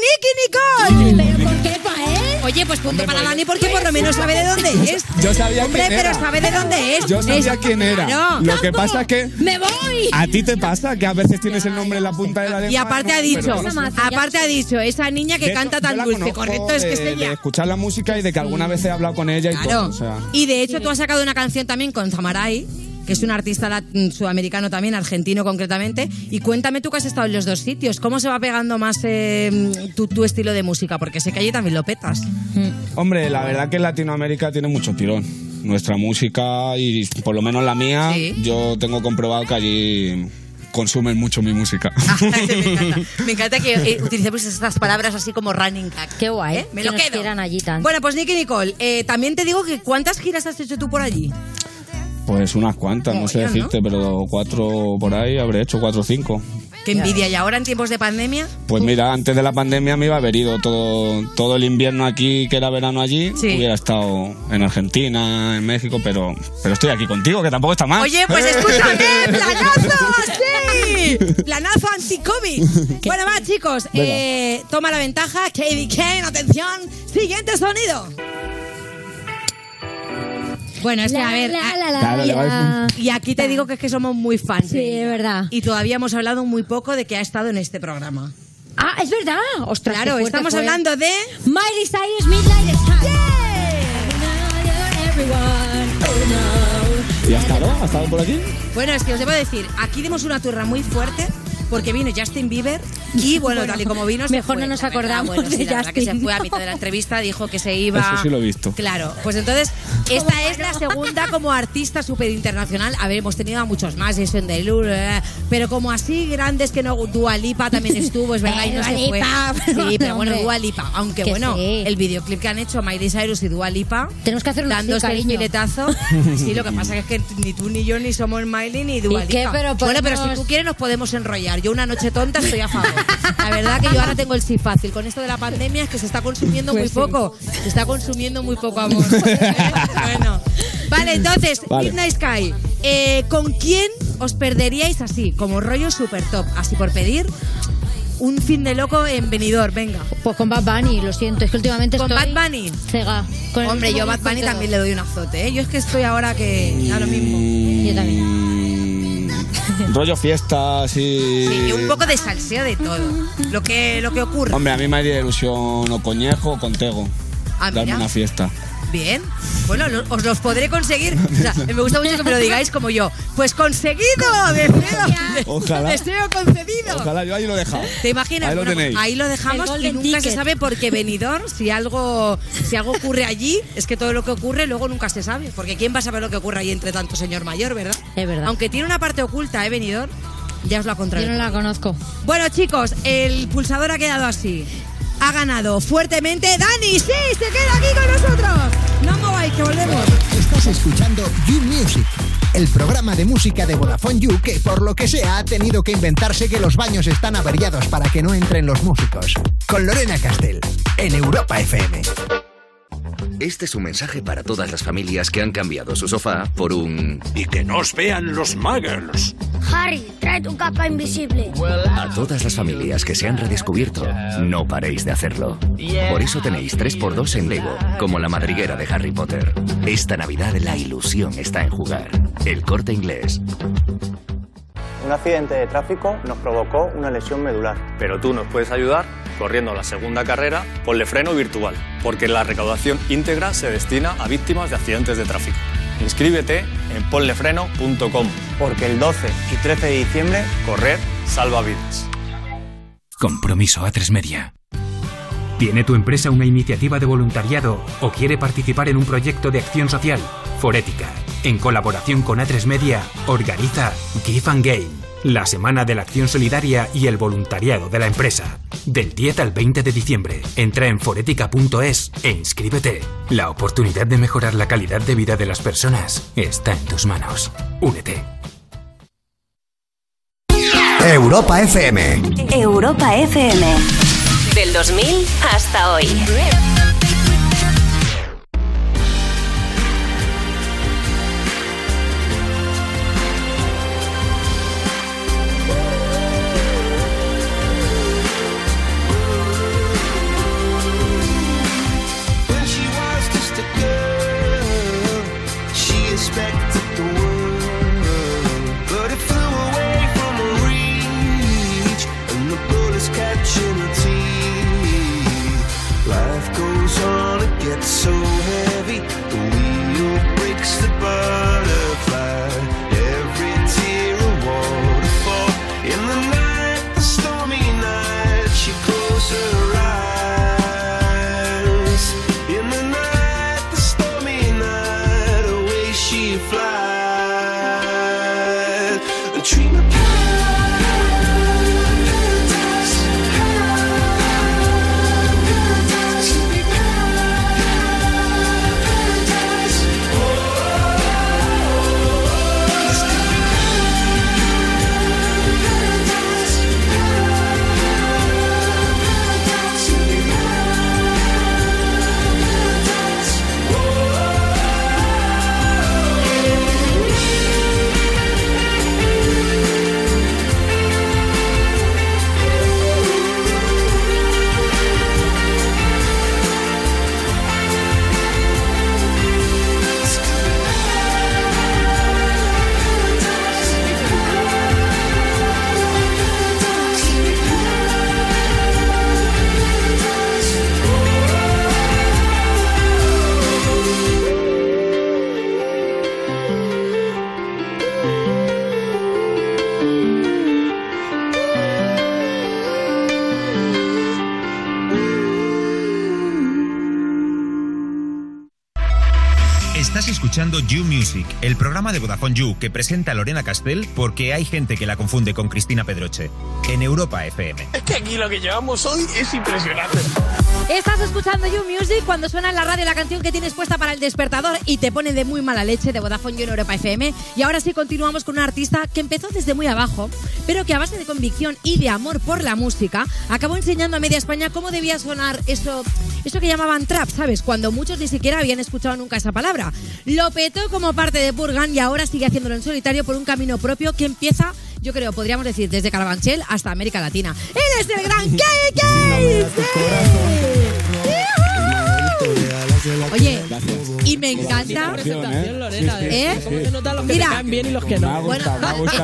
Nicky Nicole! ¿Pero por qué para él? Oye, pues punto para Dani porque por lo menos sabe de dónde es. Yo sabía Hombre, quién pero era. sabe de dónde es. Yo sabía Es- quién era. Claro. Lo que pasa es que ¡Me voy! a ti te pasa que a veces tienes el nombre en la punta de la lengua. Y aparte ha dicho, Pero no sé. aparte ha dicho, esa niña que De canta hecho, yo tan la dulce, conozco correcto, es que es de, de ella. escuchar la música y de que alguna vez he hablado con ella y Claro. todo. O sea, Y de hecho tú has sacado una canción también con Zamaray, que es un artista lat- mm, sudamericano también, argentino concretamente. Y cuéntame tú que has estado en los dos sitios, ¿cómo se va pegando más eh, mm, tu, tu estilo de música? Porque sé que allí también lo petas. Hombre, la verdad que Latinoamérica tiene mucho tirón. Nuestra música y por lo menos la mía, yo tengo comprobado que allí consumen mucho mi música. <laughs> me, encanta. <laughs> Me encanta que eh, utilicemos estas palabras así como running gag. Qué guay. ¿Eh? Me que lo nos quedo. quieran allí tanto. Bueno, pues Nicky Nicole, eh, también te digo que ¿cuántas giras has hecho tú por allí? Pues unas cuantas, no sé decirte, pero cuatro por ahí habré hecho, cuatro o cinco. Qué envidia. ¿Y ahora en tiempos de pandemia? Pues mira, antes de la pandemia me iba a haber ido todo, todo el invierno aquí, que era verano allí. Sí. Hubiera estado en Argentina, en México, pero, pero estoy aquí contigo, que tampoco está mal. Oye, pues ¡Eh! escúchame, <laughs> planazo, sí, planazo anti-COVID. <laughs> Bueno, va chicos, eh, toma la ventaja, Katie Kane, atención, siguiente sonido. Bueno, es que a ver, La, a- la, la, Claro, le va a la. y aquí te digo que es que somos muy fans. Sí, es verdad. Y todavía hemos hablado muy poco de que ha estado en este programa. Ah, es verdad. Ostras, Claro, fuerte estamos fue. hablando de... Miley Cyrus Midnight Sky. ¿Y ha estado? ¿Ha estado por aquí? Bueno, es que os debo decir, aquí dimos una turra muy fuerte porque vino Justin Bieber <laughs> y bueno, Bueno, tal y como vino mejor fue, no nos acordamos Bueno, sí, de la verdad que se Justin. fue a mitad de la entrevista, dijo que se iba... Eso sí lo he visto. Claro, pues entonces esta es la segunda como artista súper internacional. A ver, hemos tenido a muchos más, Jason Derulo, eh, pero como así grandes que no, Dua Lipa también <laughs> estuvo, es verdad, y no se fue. Lipa, Sí, pero bueno. Dua Lipa, aunque Que bueno, sí. el videoclip que han hecho Miley Cyrus y Dua Lipa, Tenemos que hacer un dándose el cariño. filetazo. <laughs> Sí, lo que pasa es que ni tú ni yo ni somos Miley ni Dua ¿Y qué? Lipa. Pero bueno, pero si podemos- tú quieres nos podemos enrollar. Yo una noche tonta estoy a favor. La verdad que yo ahora tengo el sí fácil. Con esto de la pandemia es que se está consumiendo Pues muy poco. Se está consumiendo muy poco amor. <laughs> bueno. Vale, entonces, Vale. Midnight Sky. eh, ¿Con quién os perderíais así? Como rollo super top. Así por pedir un fin de loco en venidor, venga. Pues con Bad Bunny, lo siento, es que últimamente ¿Con estoy Bad Bunny? cega. Con Hombre, yo Bad Bunny también le doy un azote, ¿eh? Yo es que estoy ahora que a lo mismo. Yo también. Rollo fiesta, así. Sí, y un poco de salseo de todo. Lo que, lo que ocurre. Hombre, a mí me haría ilusión o coñejo o contego. Ah, Darme mira. una fiesta. Bien. Bueno, lo- os los podré conseguir. O sea, <laughs> me gusta mucho que me lo digáis como yo. Pues conseguido. Deseo, Ojalá. <laughs> deseo concedido. Ojalá, yo ahí lo he dejado. ¿Te imaginas? Ahí lo Bueno, pues tenéis. ahí lo dejamos y nunca se ticket. sabe porque venidor, si algo, si algo ocurre allí, es que todo lo que ocurre luego nunca se sabe. Porque ¿quién va a saber lo que ocurre allí entre tanto señor mayor, verdad? Es verdad. Aunque tiene una parte oculta, ¿eh, venidor? Ya os lo ha Yo no la conozco. Bueno, chicos, el pulsador ha quedado así. Ha ganado fuertemente Dani. Sí, se queda aquí con nosotros. No mováis, que volvemos. Estás escuchando You Music, el programa de música de Vodafone You que por lo que sea ha tenido que inventarse que los baños están averiados para que no entren los músicos. Con Lorena Castell, en Europa FM. Este es un mensaje para todas las familias que han cambiado su sofá por un... Y que no os vean los muggles. Harry, trae tu capa invisible. A todas las familias que se han redescubierto, no paréis de hacerlo. Por eso tenéis 3x2 en Lego, como la madriguera de Harry Potter. Esta Navidad la ilusión está en jugar. El corte inglés. Un accidente de tráfico nos provocó una lesión medular. Pero tú nos puedes ayudar corriendo la segunda carrera Ponle Freno Virtual, porque la recaudación íntegra se destina a víctimas de accidentes de tráfico. Inscríbete en ponlefreno.com. Porque el 12 y 13 de diciembre Correr salva vidas. Compromiso A3 Media. ¿Tiene tu empresa una iniciativa de voluntariado o quiere participar en un proyecto de acción social? Forética, en colaboración con A3 Media, organiza Give and Gain, la semana de la acción solidaria y el voluntariado de la empresa. Del 10 al 20 de diciembre, entra en forética.es e inscríbete. La oportunidad de mejorar la calidad de vida de las personas está en tus manos. Únete. Europa FM. Europa FM. Del 2000 hasta hoy. Programa de Vodafone You que presenta Lorena Castell porque hay gente que la confunde con Cristina Pedroche. En Europa FM. Es que aquí lo que llevamos hoy es impresionante. Estás escuchando You Music cuando suena en la radio la canción que tienes puesta para el despertador y te pone de muy mala leche de Vodafone You en Europa FM. Y ahora sí continuamos con un artista que empezó desde muy abajo, pero que a base de convicción y de amor por la música acabó enseñando a media España cómo debía sonar eso, eso que llamaban trap, ¿sabes? Cuando muchos ni siquiera habían escuchado nunca esa palabra. Lo petó como parte de Purgan y ahora sigue haciéndolo en solitario por un camino propio que empieza, yo creo, podríamos decir, desde Carabanchel hasta América Latina. Él es el gran KK. Oye, y me encanta. ¿Eh? ¿Cómo se notan los que Mira. bien y los que no? Bueno,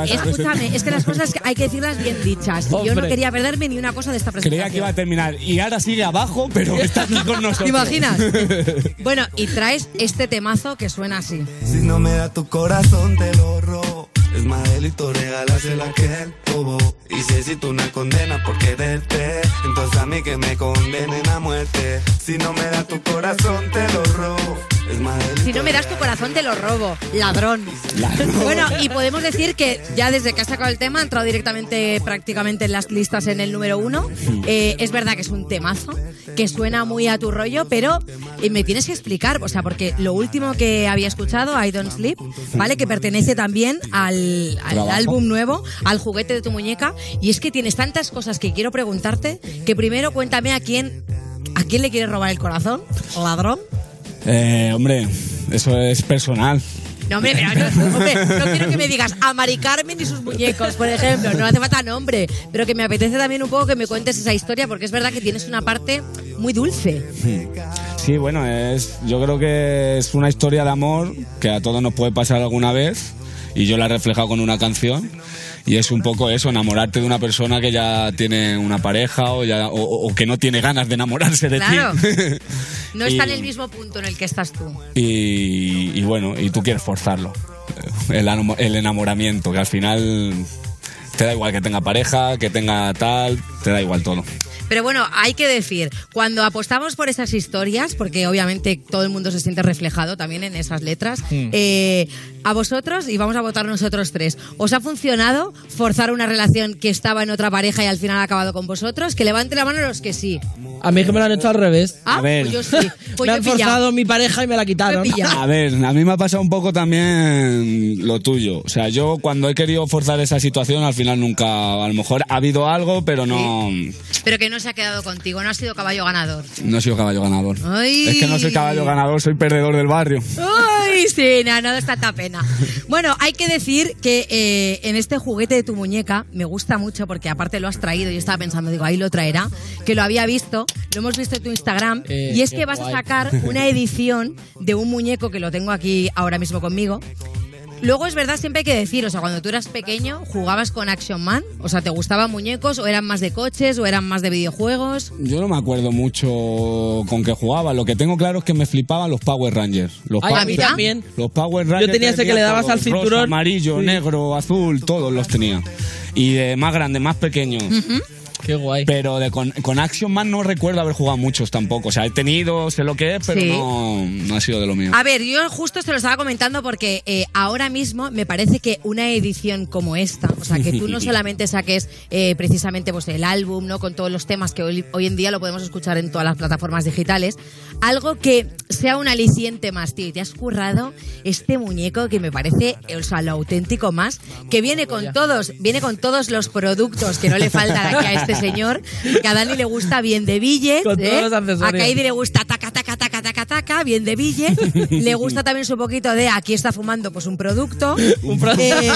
eh, escúchame, es que las cosas hay que decirlas bien dichas. Y yo no quería perderme ni una cosa de esta Creía que presentación. iba a terminar y ahora sigue abajo, pero <laughs> está aquí con nosotros. ¿Te imaginas? Bueno, y traes este temazo que suena así. Si no me da tu corazón, te lo robo. Más delito regalárselo a aquel bobo. Y si existe una condena por quererte, entonces a mí que me condenen a muerte. Si no me da tu corazón, te lo robo. Es más delito Si no me das tu corazón, te lo robo. Ladrón. Ladrón. <laughs> Bueno, y podemos decir que ya desde que has sacado el tema ha entrado directamente prácticamente en las listas en el número uno. Eh, es verdad que es un temazo, que suena muy a tu rollo, pero eh, me tienes que explicar, o sea, porque lo último que había escuchado, I Don't Sleep, ¿vale? Que pertenece también al, al álbum nuevo, al juguete de tu muñeca. Y es que tienes tantas cosas que quiero preguntarte, que primero cuéntame a quién, a quién le quieres robar el corazón, ladrón. Eh, hombre, eso es personal. No, hombre, pero no, hombre, no quiero que me digas a Mari Carmen y sus muñecos, por ejemplo. No hace falta nombre, pero que me apetece también un poco que me cuentes esa historia porque es verdad que tienes una parte muy dulce. Sí, bueno, es, yo creo que es una historia de amor que a todos nos puede pasar alguna vez y yo la he reflejado con una canción y es un poco eso, enamorarte de una persona que ya tiene una pareja o, ya, o, o que no tiene ganas de enamorarse de Claro. ti. <laughs> No está en el mismo punto en el que estás tú. y, y bueno, y tú quieres forzarlo. El, amo- el enamoramiento, que al final te da igual que tenga pareja, que tenga tal, te da igual todo. Pero bueno, hay que decir, cuando apostamos por esas historias, porque obviamente todo el mundo se siente reflejado también en esas letras, Hmm. eh, a vosotros, y vamos a votar nosotros tres, ¿os ha funcionado forzar una relación que estaba en otra pareja y al final ha acabado con vosotros? Que levante la mano los que sí. A mí es que me lo han hecho al revés. Ah, A ver. pues yo sí. <laughs> Pues me yo han forzado mi pareja y me la quitaron. A ver, a mí me ha pasado un poco también lo tuyo. O sea, yo cuando he querido forzar esa situación, al final nunca, a lo mejor ha habido algo, pero no, Pero que no se ha quedado contigo, no ha sido caballo ganador. no he sido caballo ganador. Ay. Es que no soy caballo ganador, soy perdedor del barrio. Ay, sí, no, no es tanta pena. Bueno, hay que decir que eh, en este juguete de tu muñeca me gusta mucho porque aparte lo has traído. Yo estaba pensando, digo, ahí lo traerá. Que lo había visto, lo hemos visto en tu Instagram. Eh, y es que vas guay. a sacar una <laughs> edición de un muñeco que lo tengo aquí ahora mismo conmigo. Luego es verdad, siempre hay que decir, o sea, cuando tú eras pequeño, jugabas con Action Man, o sea, ¿te gustaban muñecos o eran más de coches o eran más de videojuegos? Yo no me acuerdo mucho con qué jugaba. Lo que tengo claro es que me flipaban los Power Rangers. Los Ay, a Power- mí también. Los Power Rangers. tenía ese que le dabas al cinturón. rosa, amarillo, Sí. negro, azul, todos los tenía. Y de más grande, más pequeño. Qué guay. Pero de con, con Action Man no recuerdo haber jugado muchos tampoco. O sea, he tenido, sé lo que es, pero Sí. no, no ha sido de lo mío. A ver, yo justo se lo estaba comentando porque eh, ahora mismo me parece que una edición como esta, o sea, que tú no <laughs> solamente saques eh, precisamente pues, el álbum, ¿no? Con todos los temas que hoy, hoy en día lo podemos escuchar en todas las plataformas digitales, algo que sea un aliciente más, tío. Y te has currado este muñeco que me parece, o sea, lo auténtico más, que viene con todos, viene con todos los productos que no le faltan aquí a este señor, que a Dani le gusta bien de billetes, ¿eh? a Kaidi le gusta taca, taca, bien de bille. <laughs> Le gusta también un poquito de aquí está fumando pues un producto. <laughs> Un producto. Eh,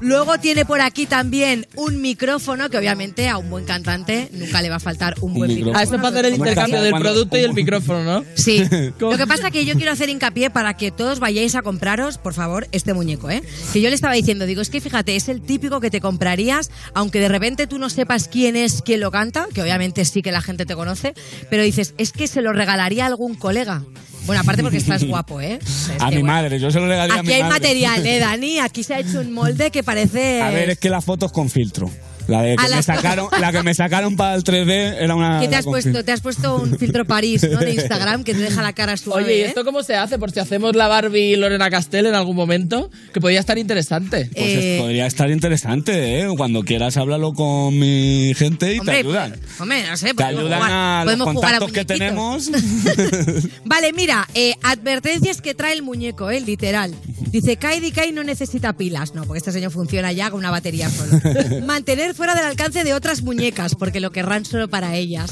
luego tiene por aquí también un micrófono que obviamente a un buen cantante nunca le va a faltar un, buen micrófono. Ah, esto es para hacer el intercambio del producto y el micrófono, ¿no? Sí. <laughs> Lo que pasa que yo quiero hacer hincapié para que todos vayáis a compraros, por favor, este muñeco, ¿eh? Que yo le estaba diciendo, digo, es que fíjate, es el típico que te comprarías, aunque de repente tú no sepas quién es quien lo canta, que obviamente sí que la gente te conoce, pero dices, es que se lo regalaría a algún colega. Bueno, aparte porque estás <laughs> guapo, ¿eh? Es a mi bueno, madre, yo se lo regalaría a Aquí mi hay madre. material, ¿eh, <laughs> Dani? Aquí se ha hecho un molde que parece... A ver, es que la foto es con filtro. La, de que me sacaron, la que me sacaron para el 3D era una. ¿Qué te has puesto? Te has puesto un filtro París, ¿no? De <laughs> Instagram que te deja la cara suave. Oye, ¿y ¿eh? esto cómo se hace? Por si hacemos la Barbie y Lorena Castell en algún momento, que podría estar interesante. Pues Eh, podría estar interesante, ¿eh? Cuando quieras háblalo con mi gente y Hombre, te ayudan. hombre, no sé, Te podemos ayudan jugar- a los podemos jugar a contactos que tenemos. <laughs> Vale, mira, eh, advertencias que trae el muñeco, eh, literal. Dice, Kai Kai no necesita pilas. No, porque este señor funciona ya con una batería solo. <laughs> Mantener fuera del alcance de otras muñecas, porque lo querrán solo para ellas.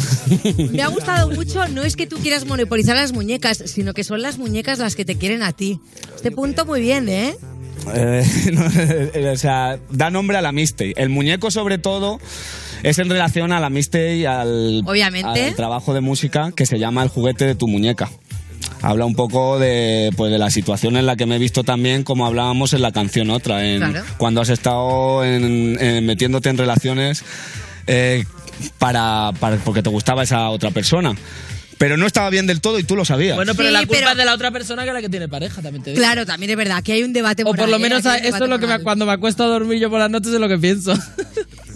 Me ha gustado mucho, no es que tú quieras monopolizar las muñecas, sino que son las muñecas las que te quieren a ti. Este punto muy bien, ¿eh? Eh, <laughs> no, eh, o sea, da nombre a la mixtape. El muñeco, sobre todo, es en relación a la mixtape y al, Obviamente. al trabajo de música que se llama El juguete de tu muñeca. Habla un poco de, pues, de la situación en la que me he visto también, como hablábamos en la canción otra, en, Claro. cuando has estado en- en metiéndote en relaciones eh, para, para- porque te gustaba esa otra persona. Pero no estaba bien del todo y tú lo sabías. Bueno, pero Sí, la culpa pero- es de la otra persona que la que tiene pareja, también te digo. Claro, también es verdad que hay un debate O moral. por lo ¿eh? menos un esto es lo que me- cuando me acuesto a dormir yo por las noches es lo que pienso.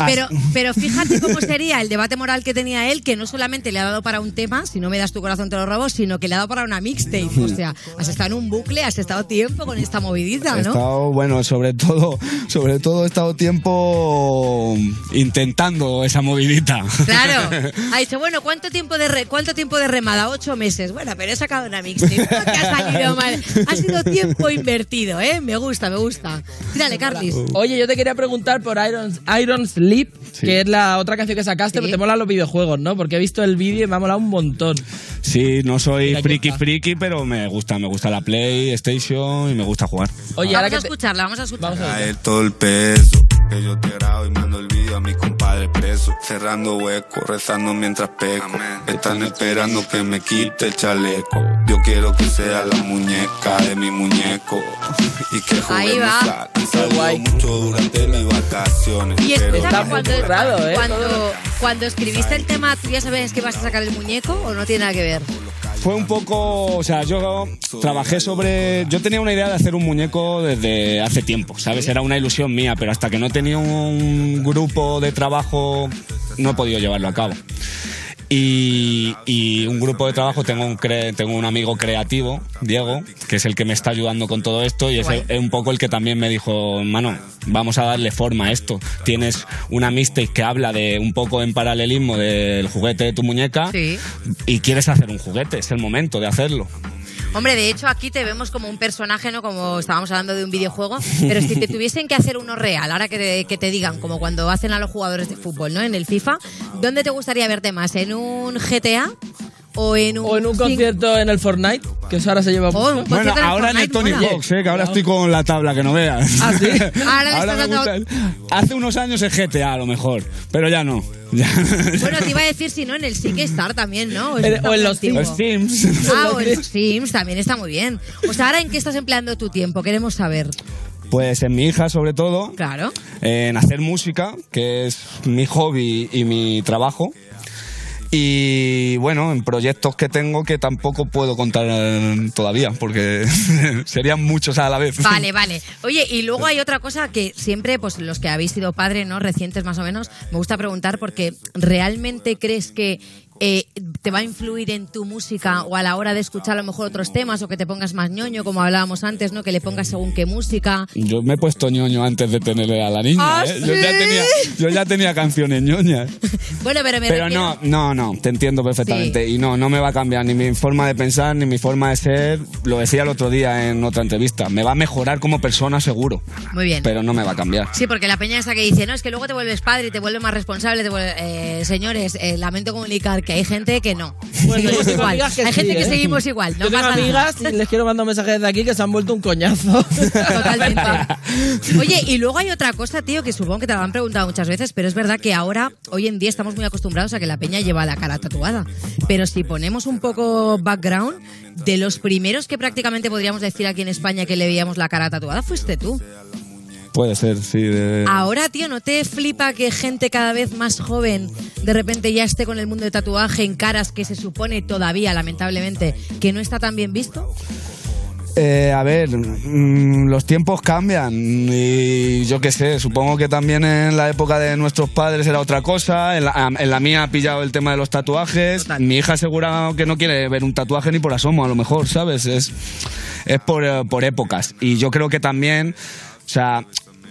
Pero, pero fíjate cómo sería el debate moral que tenía él, que no solamente le ha dado para un tema, si no me das tu corazón te lo robo, sino que le ha dado para una mixtape. O sea, has estado en un bucle, has estado tiempo con esta movidita, He ¿no? estado, bueno, sobre todo, sobre todo he estado tiempo intentando esa movidita. Claro. <laughs> Ha dicho, bueno, ¿cuánto tiempo de re- cuánto tiempo de remada? Ocho meses. Bueno, pero he sacado una mixtape. No te ha salido mal. Ha sido tiempo invertido, ¿eh? Me gusta, me gusta. Tírale, Carlis. Oye, yo te quería preguntar por Iron, Iron Sleep, Sí. que es la otra canción que sacaste, pero te molan los videojuegos, ¿no? Porque he visto el vídeo y me ha molado un montón. Sí, no soy Mira, friki está. friki, pero me gusta, me gusta la PlayStation y me gusta jugar. Oye, vamos ahora a que te- escucharla, vamos a escucharla. Caer todo el peso que yo te grabo y mando el vídeo a mi compadre preso. Cerrando huecos, rezando mientras peco. Están esperando que me quite el chaleco. Yo quiero que sea la muñeca de mi muñeco. Y que Ahí juguemos va. a- y salió mucho durante mis vacaciones. Y cuando, ¿eh? cuando, cuando escribiste el tema, ¿tú ya sabías que ibas a sacar el muñeco o no tiene nada que ver? Fue un poco, o sea, yo trabajé sobre, yo tenía una idea de hacer un muñeco desde hace tiempo, ¿sabes? Era una ilusión mía, pero hasta que no tenía un grupo de trabajo no he podido llevarlo a cabo. Y, y un grupo de trabajo, tengo un, cre- tengo un amigo creativo, Diego, que es el que me está ayudando con todo esto y es, el- es un poco el que también me dijo, mano, vamos a darle forma a esto. Tienes una mixtape que habla de un poco en paralelismo del juguete de tu muñeca y quieres hacer un juguete, es el momento de hacerlo. Hombre, de hecho aquí te vemos como un personaje, ¿no? Como estábamos hablando de un videojuego, pero si te <laughs> tuviesen que hacer uno real, ahora que te, que te digan, como cuando hacen a los jugadores de fútbol, ¿no? En el FIFA, ¿dónde te gustaría verte más? ¿En un GTA o en un, O en un concierto en el Fortnite, que eso ahora se lleva mucho. Bueno, ahora en el Tony Hawk's, eh, que ahora estoy con la tabla, que no veas. ¿Ah, sí? <laughs> Ahora estás me dando- gusta el- Hace unos años es GTA a lo mejor, pero ya no. Ya. <laughs> Bueno, te iba a decir si no, en el Sick Star también, ¿no? En- está o en los. Sims. Sims. Ah, o en los Sims también está muy bien. O sea, ¿ahora en qué estás empleando tu tiempo? Queremos saber. Pues en mi hija, sobre todo, Claro. en hacer música, que es mi hobby y mi trabajo. Y bueno, en proyectos que tengo que tampoco puedo contar eh, todavía, porque <laughs> serían muchos a la vez. Vale, vale. Oye, y luego hay otra cosa que siempre, pues los que habéis sido padres, ¿no? Recientes más o menos, me gusta preguntar porque ¿realmente crees que eh, te va a influir en tu música o a la hora de escuchar a lo mejor otros temas o que te pongas más ñoño, como hablábamos antes, ¿no? Que le pongas según qué música. Yo me he puesto ñoño antes de tener a la niña. ¿Ah, ¿eh? yo, sí? ya tenía, yo ya tenía canciones ñoñas. <laughs> Bueno, pero me Pero refiero- no, no, no, te entiendo perfectamente. Y no, no me va a cambiar ni mi forma de pensar, ni mi forma de ser. Lo decía el otro día en otra entrevista. Me va a mejorar como persona, seguro. Muy bien. Pero no me va a cambiar. Sí, porque la peña esa que dice, no, es que luego te vuelves padre y te vuelves más responsable. Te vuelves- eh, señores, eh, lamento comunicar que hay gente que no. Bueno, yo Seguimos tengo igual. amigas que hay sí, gente que ¿eh? seguimos igual. No Yo tengo pasa nada. amigas y les quiero mandar un mensaje desde aquí que se han vuelto un coñazo. Totalmente. <laughs> Oye, y luego hay otra cosa, tío, que supongo que te lo han preguntado muchas veces, pero es verdad que ahora, hoy en día, estamos muy acostumbrados a que la peña lleva la cara tatuada. Pero si ponemos un poco background, de los primeros que prácticamente podríamos decir aquí en España que le veíamos la cara tatuada, fuiste tú. Puede ser, sí. de- Ahora, tío, ¿no te flipa que gente cada vez más joven de repente ya esté con el mundo de tatuaje en caras que se supone todavía, lamentablemente, que no está tan bien visto? Eh, a ver, mm, los tiempos cambian y yo qué sé, supongo que también en la época de nuestros padres era otra cosa, en la, en la mía ha pillado el tema de los tatuajes, mi hija asegura que no quiere ver un tatuaje ni por asomo, a lo mejor, ¿sabes? Es, es por, eh, por épocas y yo creo que también, o sea...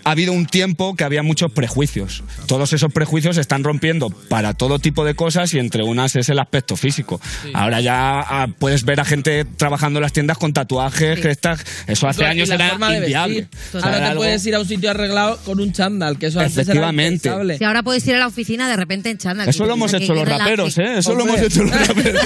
Ha habido un tiempo que había muchos prejuicios. Todos esos prejuicios se están rompiendo para todo tipo de cosas y entre unas es el aspecto físico. Ahora ya ah, puedes ver a gente trabajando en las tiendas con tatuajes, que estas, eso hace Y años era inviable. vestir. O sea, Ahora era te algo- puedes ir a un sitio arreglado con un chándal, que eso antes era Efectivamente. impensable. Si ahora puedes ir a la oficina de repente en chándal. Eso lo hemos hecho los raperos, ¿eh? Eso lo hemos hecho los <laughs> raperos.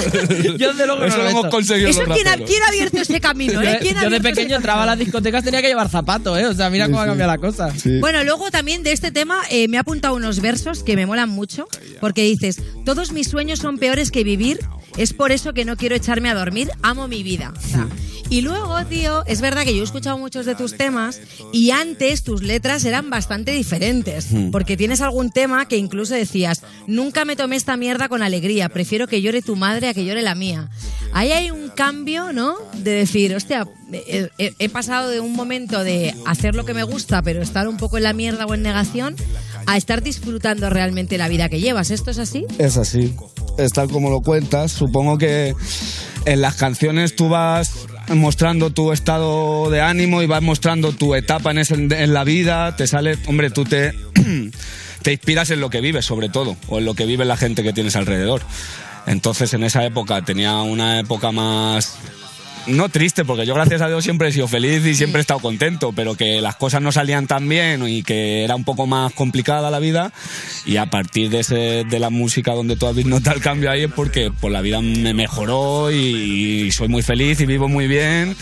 Yo desde luego Eso no lo hemos conseguido Eso los quién ha, raperos. quién ha abierto ese camino, ¿eh? Yo, ¿Quién ha yo de pequeño entraba a las discotecas tenía que llevar zapatos, ¿eh? O sea, mira cómo ha cambiado la cosa. Bueno, luego también de este tema eh, me ha apuntado unos versos que me molan mucho, porque dices, todos mis sueños son peores que vivir, es por eso que no quiero echarme a dormir, amo mi vida. O sea, y luego, tío, es verdad que yo he escuchado muchos de tus temas y antes tus letras eran bastante diferentes, Mm. porque tienes algún tema que incluso decías, nunca me tomé esta mierda con alegría, prefiero que llore tu madre a que llore la mía. Ahí hay un cambio, ¿no? De decir, hostia, he, pasado de un momento de hacer lo que me gusta, pero estar un poco en la mierda o en negación, a estar disfrutando realmente la vida que llevas. ¿Esto es así? Es así, es tal como lo cuentas. Supongo que en las canciones tú vas mostrando tu estado de ánimo y vas mostrando tu etapa en, ese- en la vida. Te sale, hombre, tú te, <clears throat> te inspiras en lo que vives, sobre todo, o en lo que vive la gente que tienes alrededor. Entonces, en esa época tenía una época más no triste, porque yo gracias a Dios siempre he sido feliz y siempre he estado contento, pero que las cosas no salían tan bien y que era un poco más complicada la vida. Y a partir de, ese, de la música donde tú has notado el cambio ahí es porque pues, la vida me mejoró y, y soy muy feliz y vivo muy bien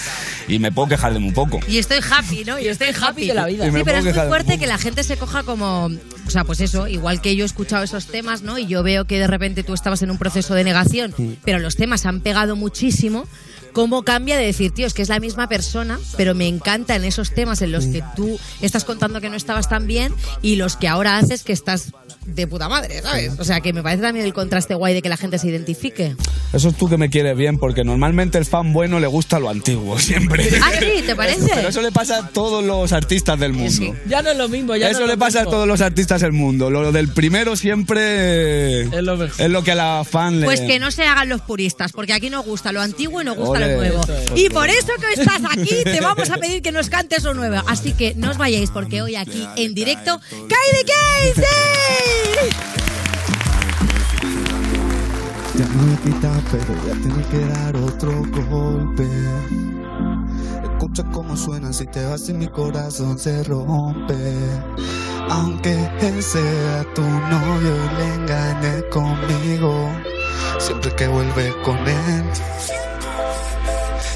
y me puedo quejar de muy poco. Y estoy happy, ¿no? Y estoy happy de la vida. Sí, pero es muy fuerte que la gente se coja como. O sea, pues eso, igual que yo he escuchado esos temas, ¿no? Y yo veo que de repente tú estabas en un proceso de negación, pero los temas han pegado muchísimo. Cómo cambia de decir, tío, es que es la misma persona, pero me encanta en esos temas en los que tú estás contando que no estabas tan bien y los que ahora haces que estás de puta madre, ¿sabes? O sea, que me parece también el contraste guay de que la gente se identifique. Eso es tú que me quieres bien, porque normalmente el fan bueno le gusta lo antiguo, siempre. Ah, sí, ¿te parece? Pero eso le pasa a todos los artistas del mundo. Ya no es lo mismo, ya Eso no es le lo pasa a mismo. todos los artistas del mundo. Lo del primero siempre es lo, que a la fan le... Pues que no se hagan los puristas, porque aquí nos gusta lo antiguo y nos gusta Nuevo. Es. Y por eso que estás aquí, te <laughs> vamos a pedir que nos cantes lo nuevo. Así que no os vayáis, porque hoy aquí en directo, ¡Kylie Casey! <laughs> Ya no he quitado, pero ya tiene que dar otro golpe. Escucha cómo suena si te vas y mi corazón se rompe. Aunque él sea tu novio y le engañe conmigo, siempre que vuelve con él.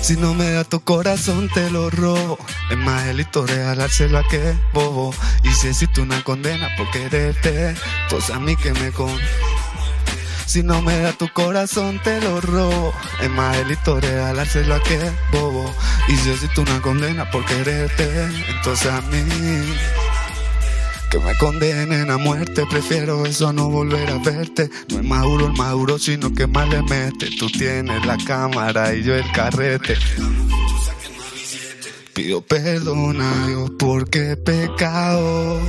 Si no me da tu corazón te lo robo. Es más delito regalárselo a que bobo. Y si existe una condena por quererte Pues a mí que me con. Si no me da tu corazón te lo robo. Es más delito regalárselo a que bobo. Y si existe una condena por quererte Entonces a mí que me condenen a muerte, prefiero eso no volver a verte. No es maduro el maduro, sino que más le mete. Tú tienes la cámara y yo el carrete. Pido perdón a Dios porque he pecado.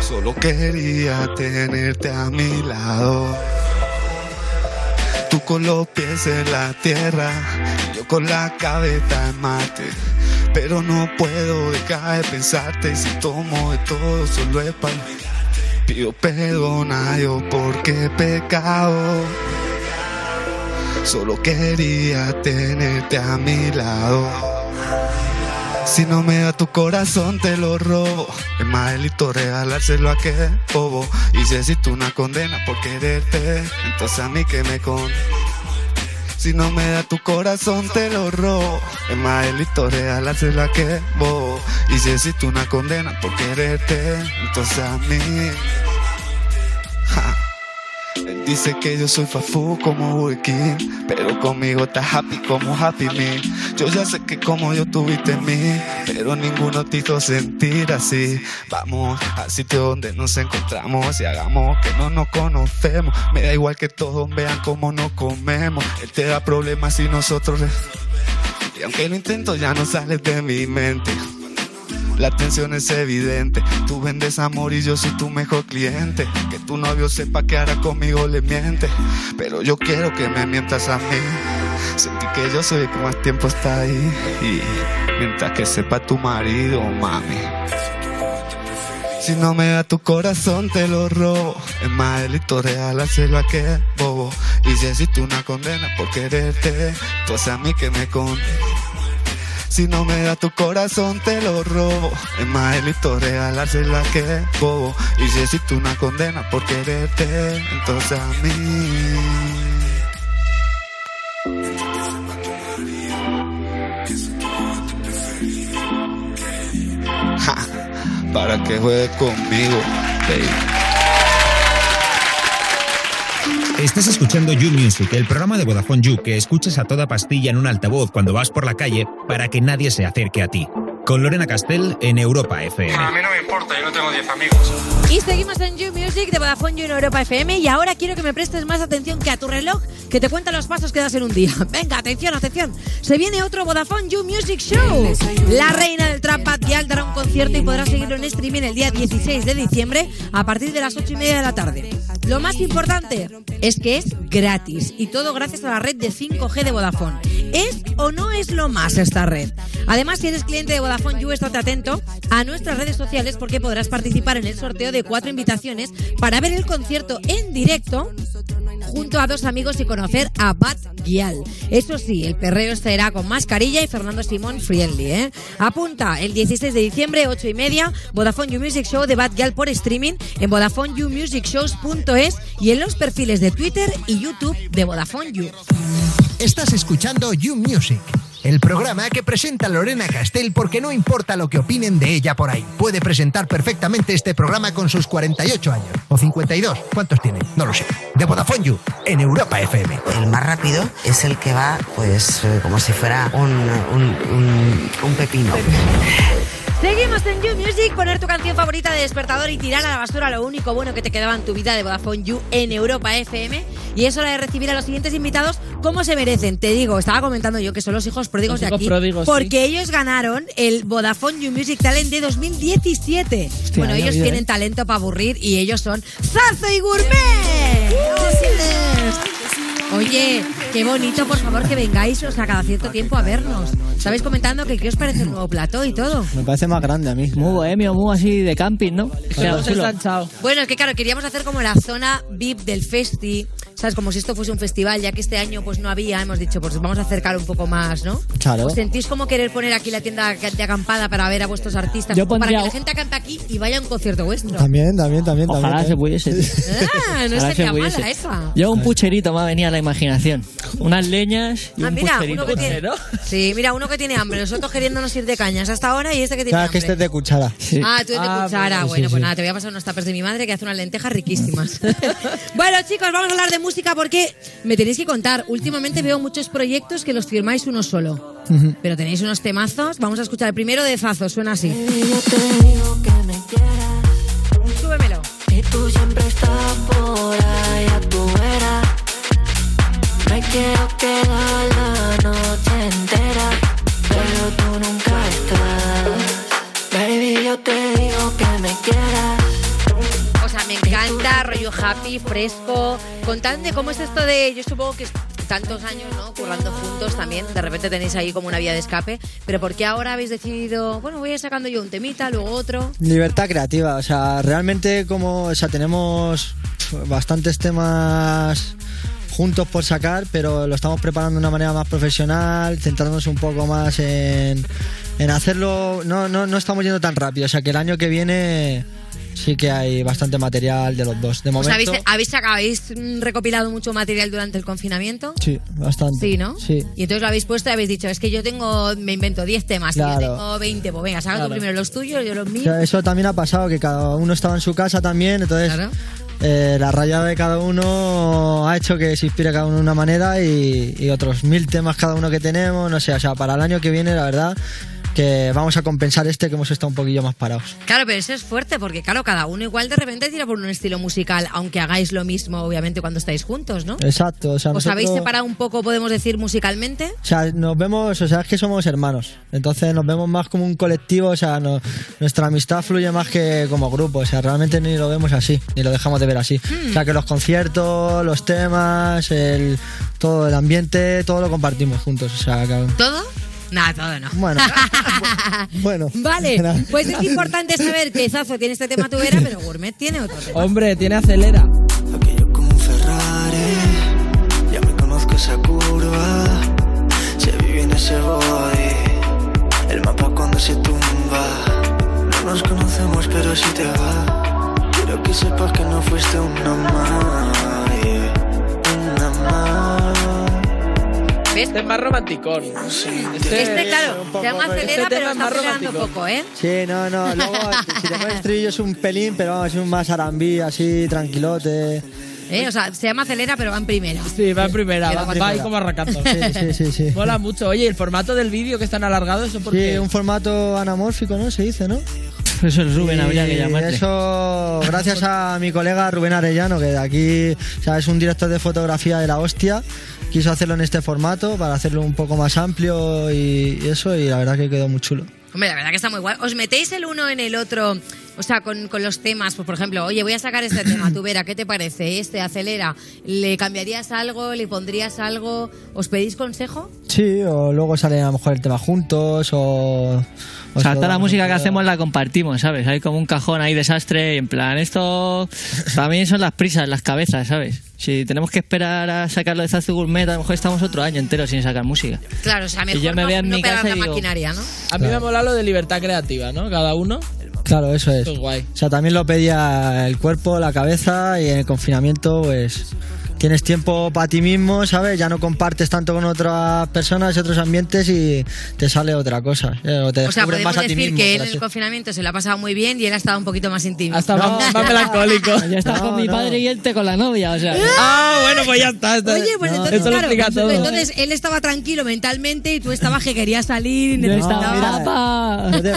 Solo quería tenerte a mi lado. Tú con los pies en la tierra, yo con la cabeza en Marte. Pero no puedo dejar de pensarte si tomo de todo solo es para Pido perdón a Dios porque pecado. Solo quería tenerte a mi lado. Si no me da tu corazón te lo robo Es más delito regalárselo a que bobo Y si existe una condena por quererte Entonces a mí que me con Si no me da tu corazón te lo robo Es más delito regalárselo a que bobo Y si existe una condena por quererte Entonces a mí. Él dice que yo soy fafú como Burkin, pero conmigo está happy como Happy Me. Yo ya sé que como yo tuviste en mí, pero ninguno te hizo sentir así. Vamos al sitio donde nos encontramos y hagamos que no nos conocemos. Me da igual que todos vean cómo nos comemos. Él te da problemas y nosotros... Y aunque lo intento ya no sales de mi mente. La tensión es evidente. Tú vendes amor y yo soy tu mejor cliente. Que tu novio sepa que ahora conmigo le miente. Pero yo quiero que me mientas a mí. Sentí que yo soy el que más tiempo está ahí. Y mientras que sepa tu marido, mami. Si no me da tu corazón, te lo robo. Es más delito regalárselo a que bobo. Y si existe una condena por quererte, pues a mí que me con. Si no me da tu corazón, te lo robo. Es más delito regalárselo a que bobo. Y si existe una condena por quererte, entonces a mí. Para que juegues conmigo, baby. Estás escuchando You Music, el programa de Vodafone You que escuchas a toda pastilla en un altavoz cuando vas por la calle para que nadie se acerque a ti. Con Lorena Castell en Europa FM. A mí no me importa, yo no tengo 10 amigos. Y seguimos en You Music de Vodafone You en Europa FM y ahora quiero que me prestes más atención que a tu reloj que te cuenta los pasos que das en un día. <laughs> Venga, atención, atención. Se viene otro Vodafone You Music Show. La reina del trap Gyal dará un concierto y podrás seguirlo en streaming el día 16 de diciembre a partir de las 8 y media de la tarde. Lo más importante es que es gratis y todo gracias a la red de 5G de Vodafone. ¿Es o no es lo más esta red? Además, si eres cliente de Vodafone You, estate atento a nuestras redes sociales porque podrás participar en el sorteo de cuatro invitaciones para ver el concierto en directo junto a dos amigos y conocer a Bad Gyal. Eso sí, el perreo será con mascarilla y Fernando Simón friendly, ¿eh? Apunta el 16 de diciembre, 8 y media, Vodafone You Music Show de Bad Gyal por streaming en VodafoneYouMusicShows.es y en los perfiles de Twitter y YouTube de Vodafone You. Estás escuchando You Music, el programa que presenta Lorena Castell porque no importa lo que opinen de ella por ahí. Puede presentar perfectamente este programa con sus 48 años. O 52. ¿Cuántos tiene? No lo sé. De Vodafone You, en Europa FM. El más rápido es el que va, pues, eh, como si fuera un, un, un- un pepino. Seguimos en You Music, poner tu canción favorita de despertador y tirar a la basura lo único bueno que te quedaba en tu vida de Vodafone You en Europa FM. Y es hora de recibir a los siguientes invitados como se merecen. Te digo, estaba comentando yo que son los hijos pródigos Los de aquí. pródigos, sí. porque ellos ganaron el Vodafone You Music Talent de 2017. bueno, ellos tienen ¿eh? talento para aburrir y ellos son Zazo y Gourmet. Oye, qué bonito, por favor, que vengáis, o sea, cada cierto tiempo a vernos. Estabais comentando que qué os parece el nuevo plató y todo. Me parece más grande a mí. Muy bohemio, muy así de camping, ¿no? Ensanchado. Bueno, es que claro, queríamos hacer como la zona VIP del festi, ¿sabes? Como si esto fuese un festival, ya que este año pues no había, hemos dicho, pues vamos a acercar un poco más, ¿no? Claro. ¿Os sentís como querer poner aquí la tienda de acampada para ver a vuestros artistas? Yo Como para pondría- que la gente acampe aquí y vaya a un concierto vuestro. También, también, también. Ojalá también, se pudiese. <laughs> Ah, no Ojalá estaría mala esa. Yo un pucherito me ha venido a la imaginación. Unas leñas y Ah, un mira, pucherito. uno que tiene, sí, mira, uno que tiene hambre, nosotros queriéndonos ir de cañas hasta ahora y este que tiene Claro, hambre. que este es de cuchara. Ah, tú eres de Ah, cuchara. sí, bueno, sí, pues sí. nada, te voy a pasar unos tapers de mi madre que hace unas lentejas riquísimas. <laughs> bueno, chicos, vamos a hablar de música porque me tenéis que contar. Últimamente veo muchos proyectos que los firmáis uno solo. Ujú. Pero tenéis unos temazos. Vamos a escuchar el primero de Zazo, suena así. Súbemelo. Y tú siempre estás por ahí a tu vera. Me quiero quedar la noche entera, pero tú nunca estás. Baby, yo te digo que me quieras. Me encanta, rollo happy, fresco. Contadme cómo es esto de. Yo supongo que tantos años, ¿no? Currando juntos también. De repente tenéis ahí como una vía de escape. Pero ¿por qué ahora habéis decidido, bueno, voy a ir sacando yo un temita, luego otro? Libertad creativa, o sea, realmente como, o sea, tenemos bastantes temas juntos por sacar, pero lo estamos preparando de una manera más profesional, centrándonos un poco más en, en hacerlo, no, no, no estamos yendo tan rápido, o sea que el año que viene sí que hay bastante material de los dos. De momento, sea, ¿habéis, habéis, habéis recopilado mucho material durante el confinamiento? sí, bastante. Sí, ¿no? Sí. Y entonces lo habéis puesto y habéis dicho, es que yo tengo, me invento 10 temas, y Claro. yo tengo 20, pues venga, saca tú Claro. primero los tuyos, yo los míos. eso también ha pasado, que cada uno estaba en su casa también, entonces eh, la rayada de cada uno ha hecho que se inspire cada uno de una manera y, y otros mil temas cada uno que tenemos, no sé, o sea, para el año que viene la verdad que vamos a compensar este que hemos estado un poquillo más parados. Claro, pero eso es fuerte porque, claro, cada uno igual de repente tira por un estilo musical, aunque hagáis lo mismo, obviamente, cuando estáis juntos, ¿no? Exacto, o sea, ¿Os habéis separado un poco, podemos decir, musicalmente? O sea, nos vemos, o sea, es que somos hermanos. Entonces nos vemos más como un colectivo, o sea, no- nuestra amistad fluye más que como grupo. O sea, realmente ni lo vemos así, ni lo dejamos de ver así. Hmm. O sea, que los conciertos, los temas, el, todo el ambiente, todo lo compartimos juntos. O sea, que- ¿Todo? Nada, todo no. Bueno, <laughs> bueno. Vale, pues es importante saber que Zazo tiene este tema tubera, pero Gourmet tiene otro tema. Hombre, tiene acelera. Ferrari, ya me conozco esa curva. Se vive en ese body. El mapa cuando se tumba. No nos conocemos, pero si te va. Quiero que sepas que no fuiste una más. ¿Ves? Este es más romanticón. Este, claro, se llama acelera, Este pero tema es está más acelerando romántico. poco, ¿eh? Sí, no, no. Luego, <laughs> si te pones estribillo es un pelín, pero vamos, es un más arambí, así, tranquilote. ¿Eh? O sea, se llama acelera, pero va en primera. Sí, va en primera, va, ahí como arrancando. Sí, sí, sí, sí. Mola mucho. Oye, el formato del vídeo que es tan alargado, ¿eso por Sí, qué? un formato anamórfico, ¿no? Se dice, ¿no? <laughs> Eso es Rubén, habría habría que llamarle. Eso, gracias a mi colega Rubén Arellano, que de aquí o sea, es un director de fotografía de la hostia. Quiso hacerlo en este formato para hacerlo un poco más amplio y, y eso, y la verdad que quedó muy chulo. Hombre, la verdad que está muy guay. ¿Os metéis el uno en el otro? O sea, con, con los temas, pues por ejemplo, oye, voy a sacar este tema, tú Vera, ¿qué te parece? Este, acelera. ¿Le cambiarías algo? ¿Le pondrías algo? ¿Os pedís consejo? Sí, o luego sale a lo mejor el tema juntos, o. O sea, toda la música que hacemos la compartimos, ¿sabes? Hay como un cajón ahí desastre y en plan, esto también son las prisas, las cabezas, ¿sabes? Si tenemos que esperar a sacarlo de Zazu Gourmet, a lo mejor estamos otro año entero sin sacar música. Claro, o sea, Y yo me no, veo en no mi casa la y digo, maquinaria, ¿no? A mí me mola lo de libertad creativa, ¿no? Cada uno. Claro, eso es. Eso es guay. O sea, también lo pedía el cuerpo, la cabeza y en el confinamiento, pues tienes tiempo para ti mismo, ¿sabes? Ya no compartes tanto con otras personas y otros ambientes y te sale otra cosa. eh, O te O sea, podemos más a ti decir mismo. que él en el confinamiento se lo ha pasado muy bien y él ha estado un poquito más íntimo. Hasta más, más melancólico. <laughs> Yo estaba con mi padre y él te con la novia, o sea. <laughs> Ah, bueno, pues ya está. está- Oye, pues No, entonces, claro, explica todo. entonces él estaba tranquilo mentalmente y tú estabas que querías salir y No, necesitabas...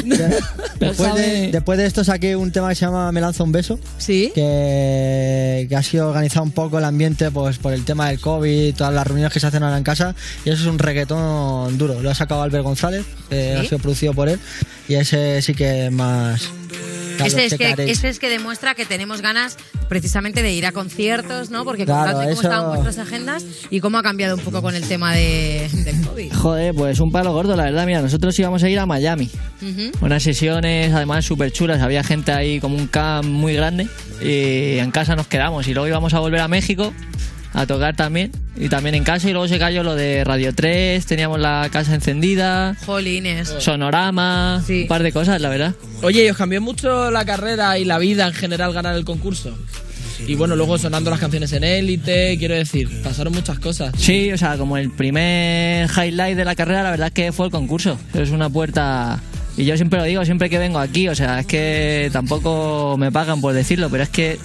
mira, <laughs> después, de, después de esto saqué un tema que se llama Me lanzo un beso. Sí. Que, que ha sido organizado un poco el ambiente pues por el tema del COVID, todas las reuniones que se hacen ahora en casa. Y eso es un reggaetón duro. Lo ha sacado Albert González, ha sido producido por él. Y ese sí que es más. Ese es, que, ese es que demuestra que tenemos ganas precisamente de ir a conciertos, ¿no? Porque Claro, contadme cómo eso- estaban vuestras agendas y cómo ha cambiado un poco con el tema de, del COVID. Joder, pues un palo gordo, la verdad. Mira, nosotros íbamos a ir a Miami. Ujú. Unas sesiones, además, súper chulas. Había gente ahí como un camp muy grande. Y en casa nos quedamos. Y luego íbamos a volver a México a tocar también. Y también en casa. Y luego se cayó lo de Radio 3. Teníamos la casa encendida. Jolines. Sonorama. Un par de cosas, la verdad. Oye, ¿y os cambió mucho la carrera y la vida en general ganar el concurso? Y bueno, luego sonando las canciones en élite, quiero decir, pasaron muchas cosas. Sí, o sea, como el primer highlight de la carrera, la verdad es que fue el concurso. Es una puerta. Y yo siempre lo digo, siempre que vengo aquí, o sea, es que tampoco me pagan por decirlo, pero es que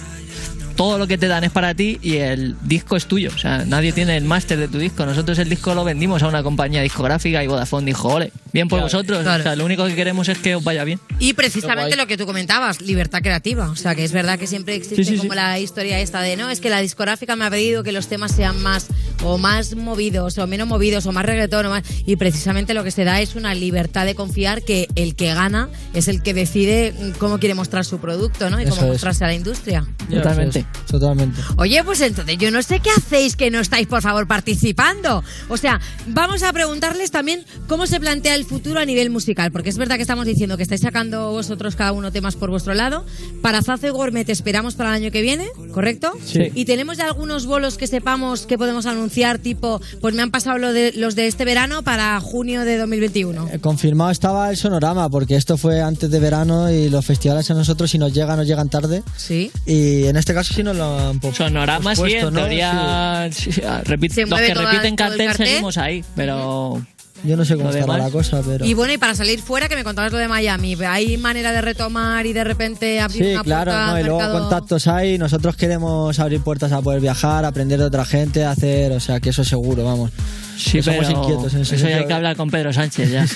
todo lo que te dan es para ti y el disco es tuyo. O sea, nadie tiene el máster de tu disco. Nosotros el disco lo vendimos a una compañía discográfica y Vodafone dijo, ole, bien por Claro, vosotros. claro. O sea, lo único que queremos es que os vaya bien. Y precisamente lo que tú comentabas, libertad creativa. O sea, que es verdad que siempre existe Sí, sí, como sí. la historia esta de, no, es que la discográfica me ha pedido que los temas sean más o más movidos o menos movidos o más reggaetón o más... Y precisamente lo que se da es una libertad de confiar que el que gana es el que decide cómo quiere mostrar su producto, ¿no? Y Eso cómo es. mostrarse a la industria. Totalmente. Totalmente. Oye, pues entonces yo no sé qué hacéis que no estáis, por favor, participando. O sea, vamos a preguntarles también cómo se plantea el futuro a nivel musical, porque es verdad que estamos diciendo que estáis sacando vosotros cada uno temas por vuestro lado. Para Zazo y Gourmet esperamos para el año que viene, ¿correcto? Sí. Y tenemos ya algunos bolos que sepamos que podemos anunciar, tipo, pues me han pasado lo de, los de este verano para junio de 2021. Eh, Confirmado estaba el sonorama, porque esto fue antes de verano y los festivales a nosotros, si nos llegan, nos llegan tarde. Sí. Y en este caso sí nos lo han po- Sonorama sí, en ¿no? teoría. sí, repite- Se los que toda- repiten cartel, cartel. seguimos ahí, pero. Yo no sé cómo estará la cosa, pero... Y bueno, y para salir fuera, que me contabas lo de Miami, ¿hay manera de retomar y de repente abrir Sí, una claro, puerta no, y luego contactos hay. Nosotros queremos abrir puertas a poder viajar, aprender de otra gente, hacer, o sea, que eso seguro, vamos. Sí, Que somos pero inquietos en ese eso ya hay que hablar con Pedro Sánchez ya. <laughs>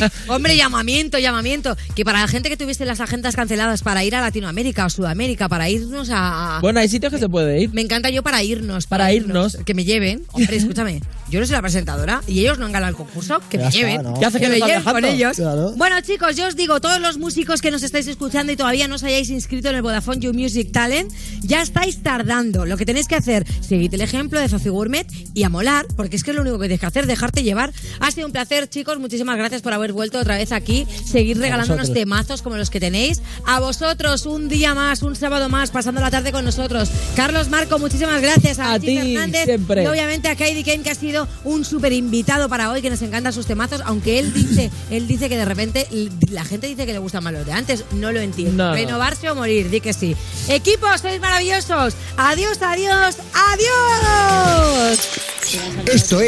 ¡Ay! Hombre, llamamiento, llamamiento. Que para la gente que tuviese las agendas canceladas para ir a Latinoamérica o Sudamérica, para irnos a... Bueno, hay sitios que se puede ir. Me encanta yo para irnos. Para irnos. Que me lleven. Hombre, <laughs> escúchame. Yo no soy la presentadora y ellos no han ganado el concurso. Que Ya me está, lleven. ¿no? ¿Qué hace que que me lleven con ellos. Claro. Bueno, chicos, yo os digo, todos los músicos que nos estáis escuchando y todavía no os hayáis inscrito en el Vodafone You Music Talent, ya estáis tardando. Lo que tenéis que hacer, seguid el ejemplo de Zazu Gourmet y a molar, porque es que es lo único que tienes que hacer, dejarte llevar. Ha sido un placer, chicos. Muchísimas gracias por haber vuelto otra vez aquí. Seguir regalándonos temazos como los que tenéis. A vosotros, un día más, un sábado más, pasando la tarde con nosotros. Carlos Marco, muchísimas gracias. A, A ti, Fernández siempre. y obviamente a Kaidi Kane, que ha sido un súper invitado para hoy, que nos encantan sus temazos, aunque él dice, <laughs> él dice que de repente la gente dice que le gustan más los de antes. No lo entiendo. No. Renovarse o morir, di que sí. Equipos, sois maravillosos. Adiós, adiós, adiós. Esto es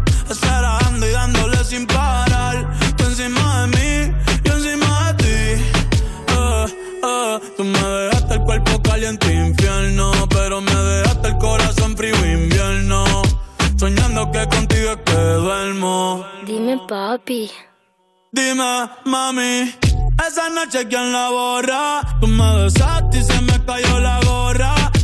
Esperando y dándole sin parar. Tú encima de mí, yo encima de ti. Eh, eh, tú me dejaste el cuerpo caliente infierno, pero me dejaste el corazón frío invierno. Soñando que contigo es que duermo. Dime, papi. Dime, mami, esa noche quién la borra. Tú me besaste y se me cayó la gorra.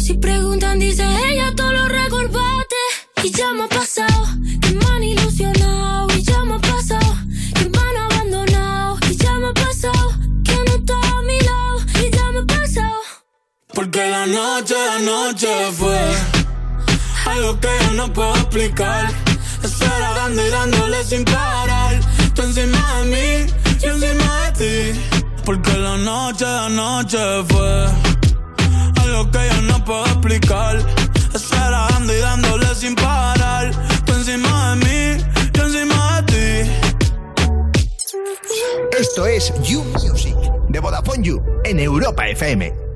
Si preguntan, dice ella, todo lo recorbate. Y ya me ha pasado que me han ilusionado. Y ya me ha pasado que me han abandonado. Y ya me ha pasado que no está a mi lado. Y ya me ha pasado. Porque la noche de anoche fue algo que yo no puedo explicar. Eso era dando y dándole sin parar. Tú encima de mí, yo encima de ti. Porque la noche de anoche fue algo que yo no puedo explicar. Eso era dando y dándole sin parar. Tú encima de mí, yo encima de ti. Esto es You Music de Vodafone You en Europa FM.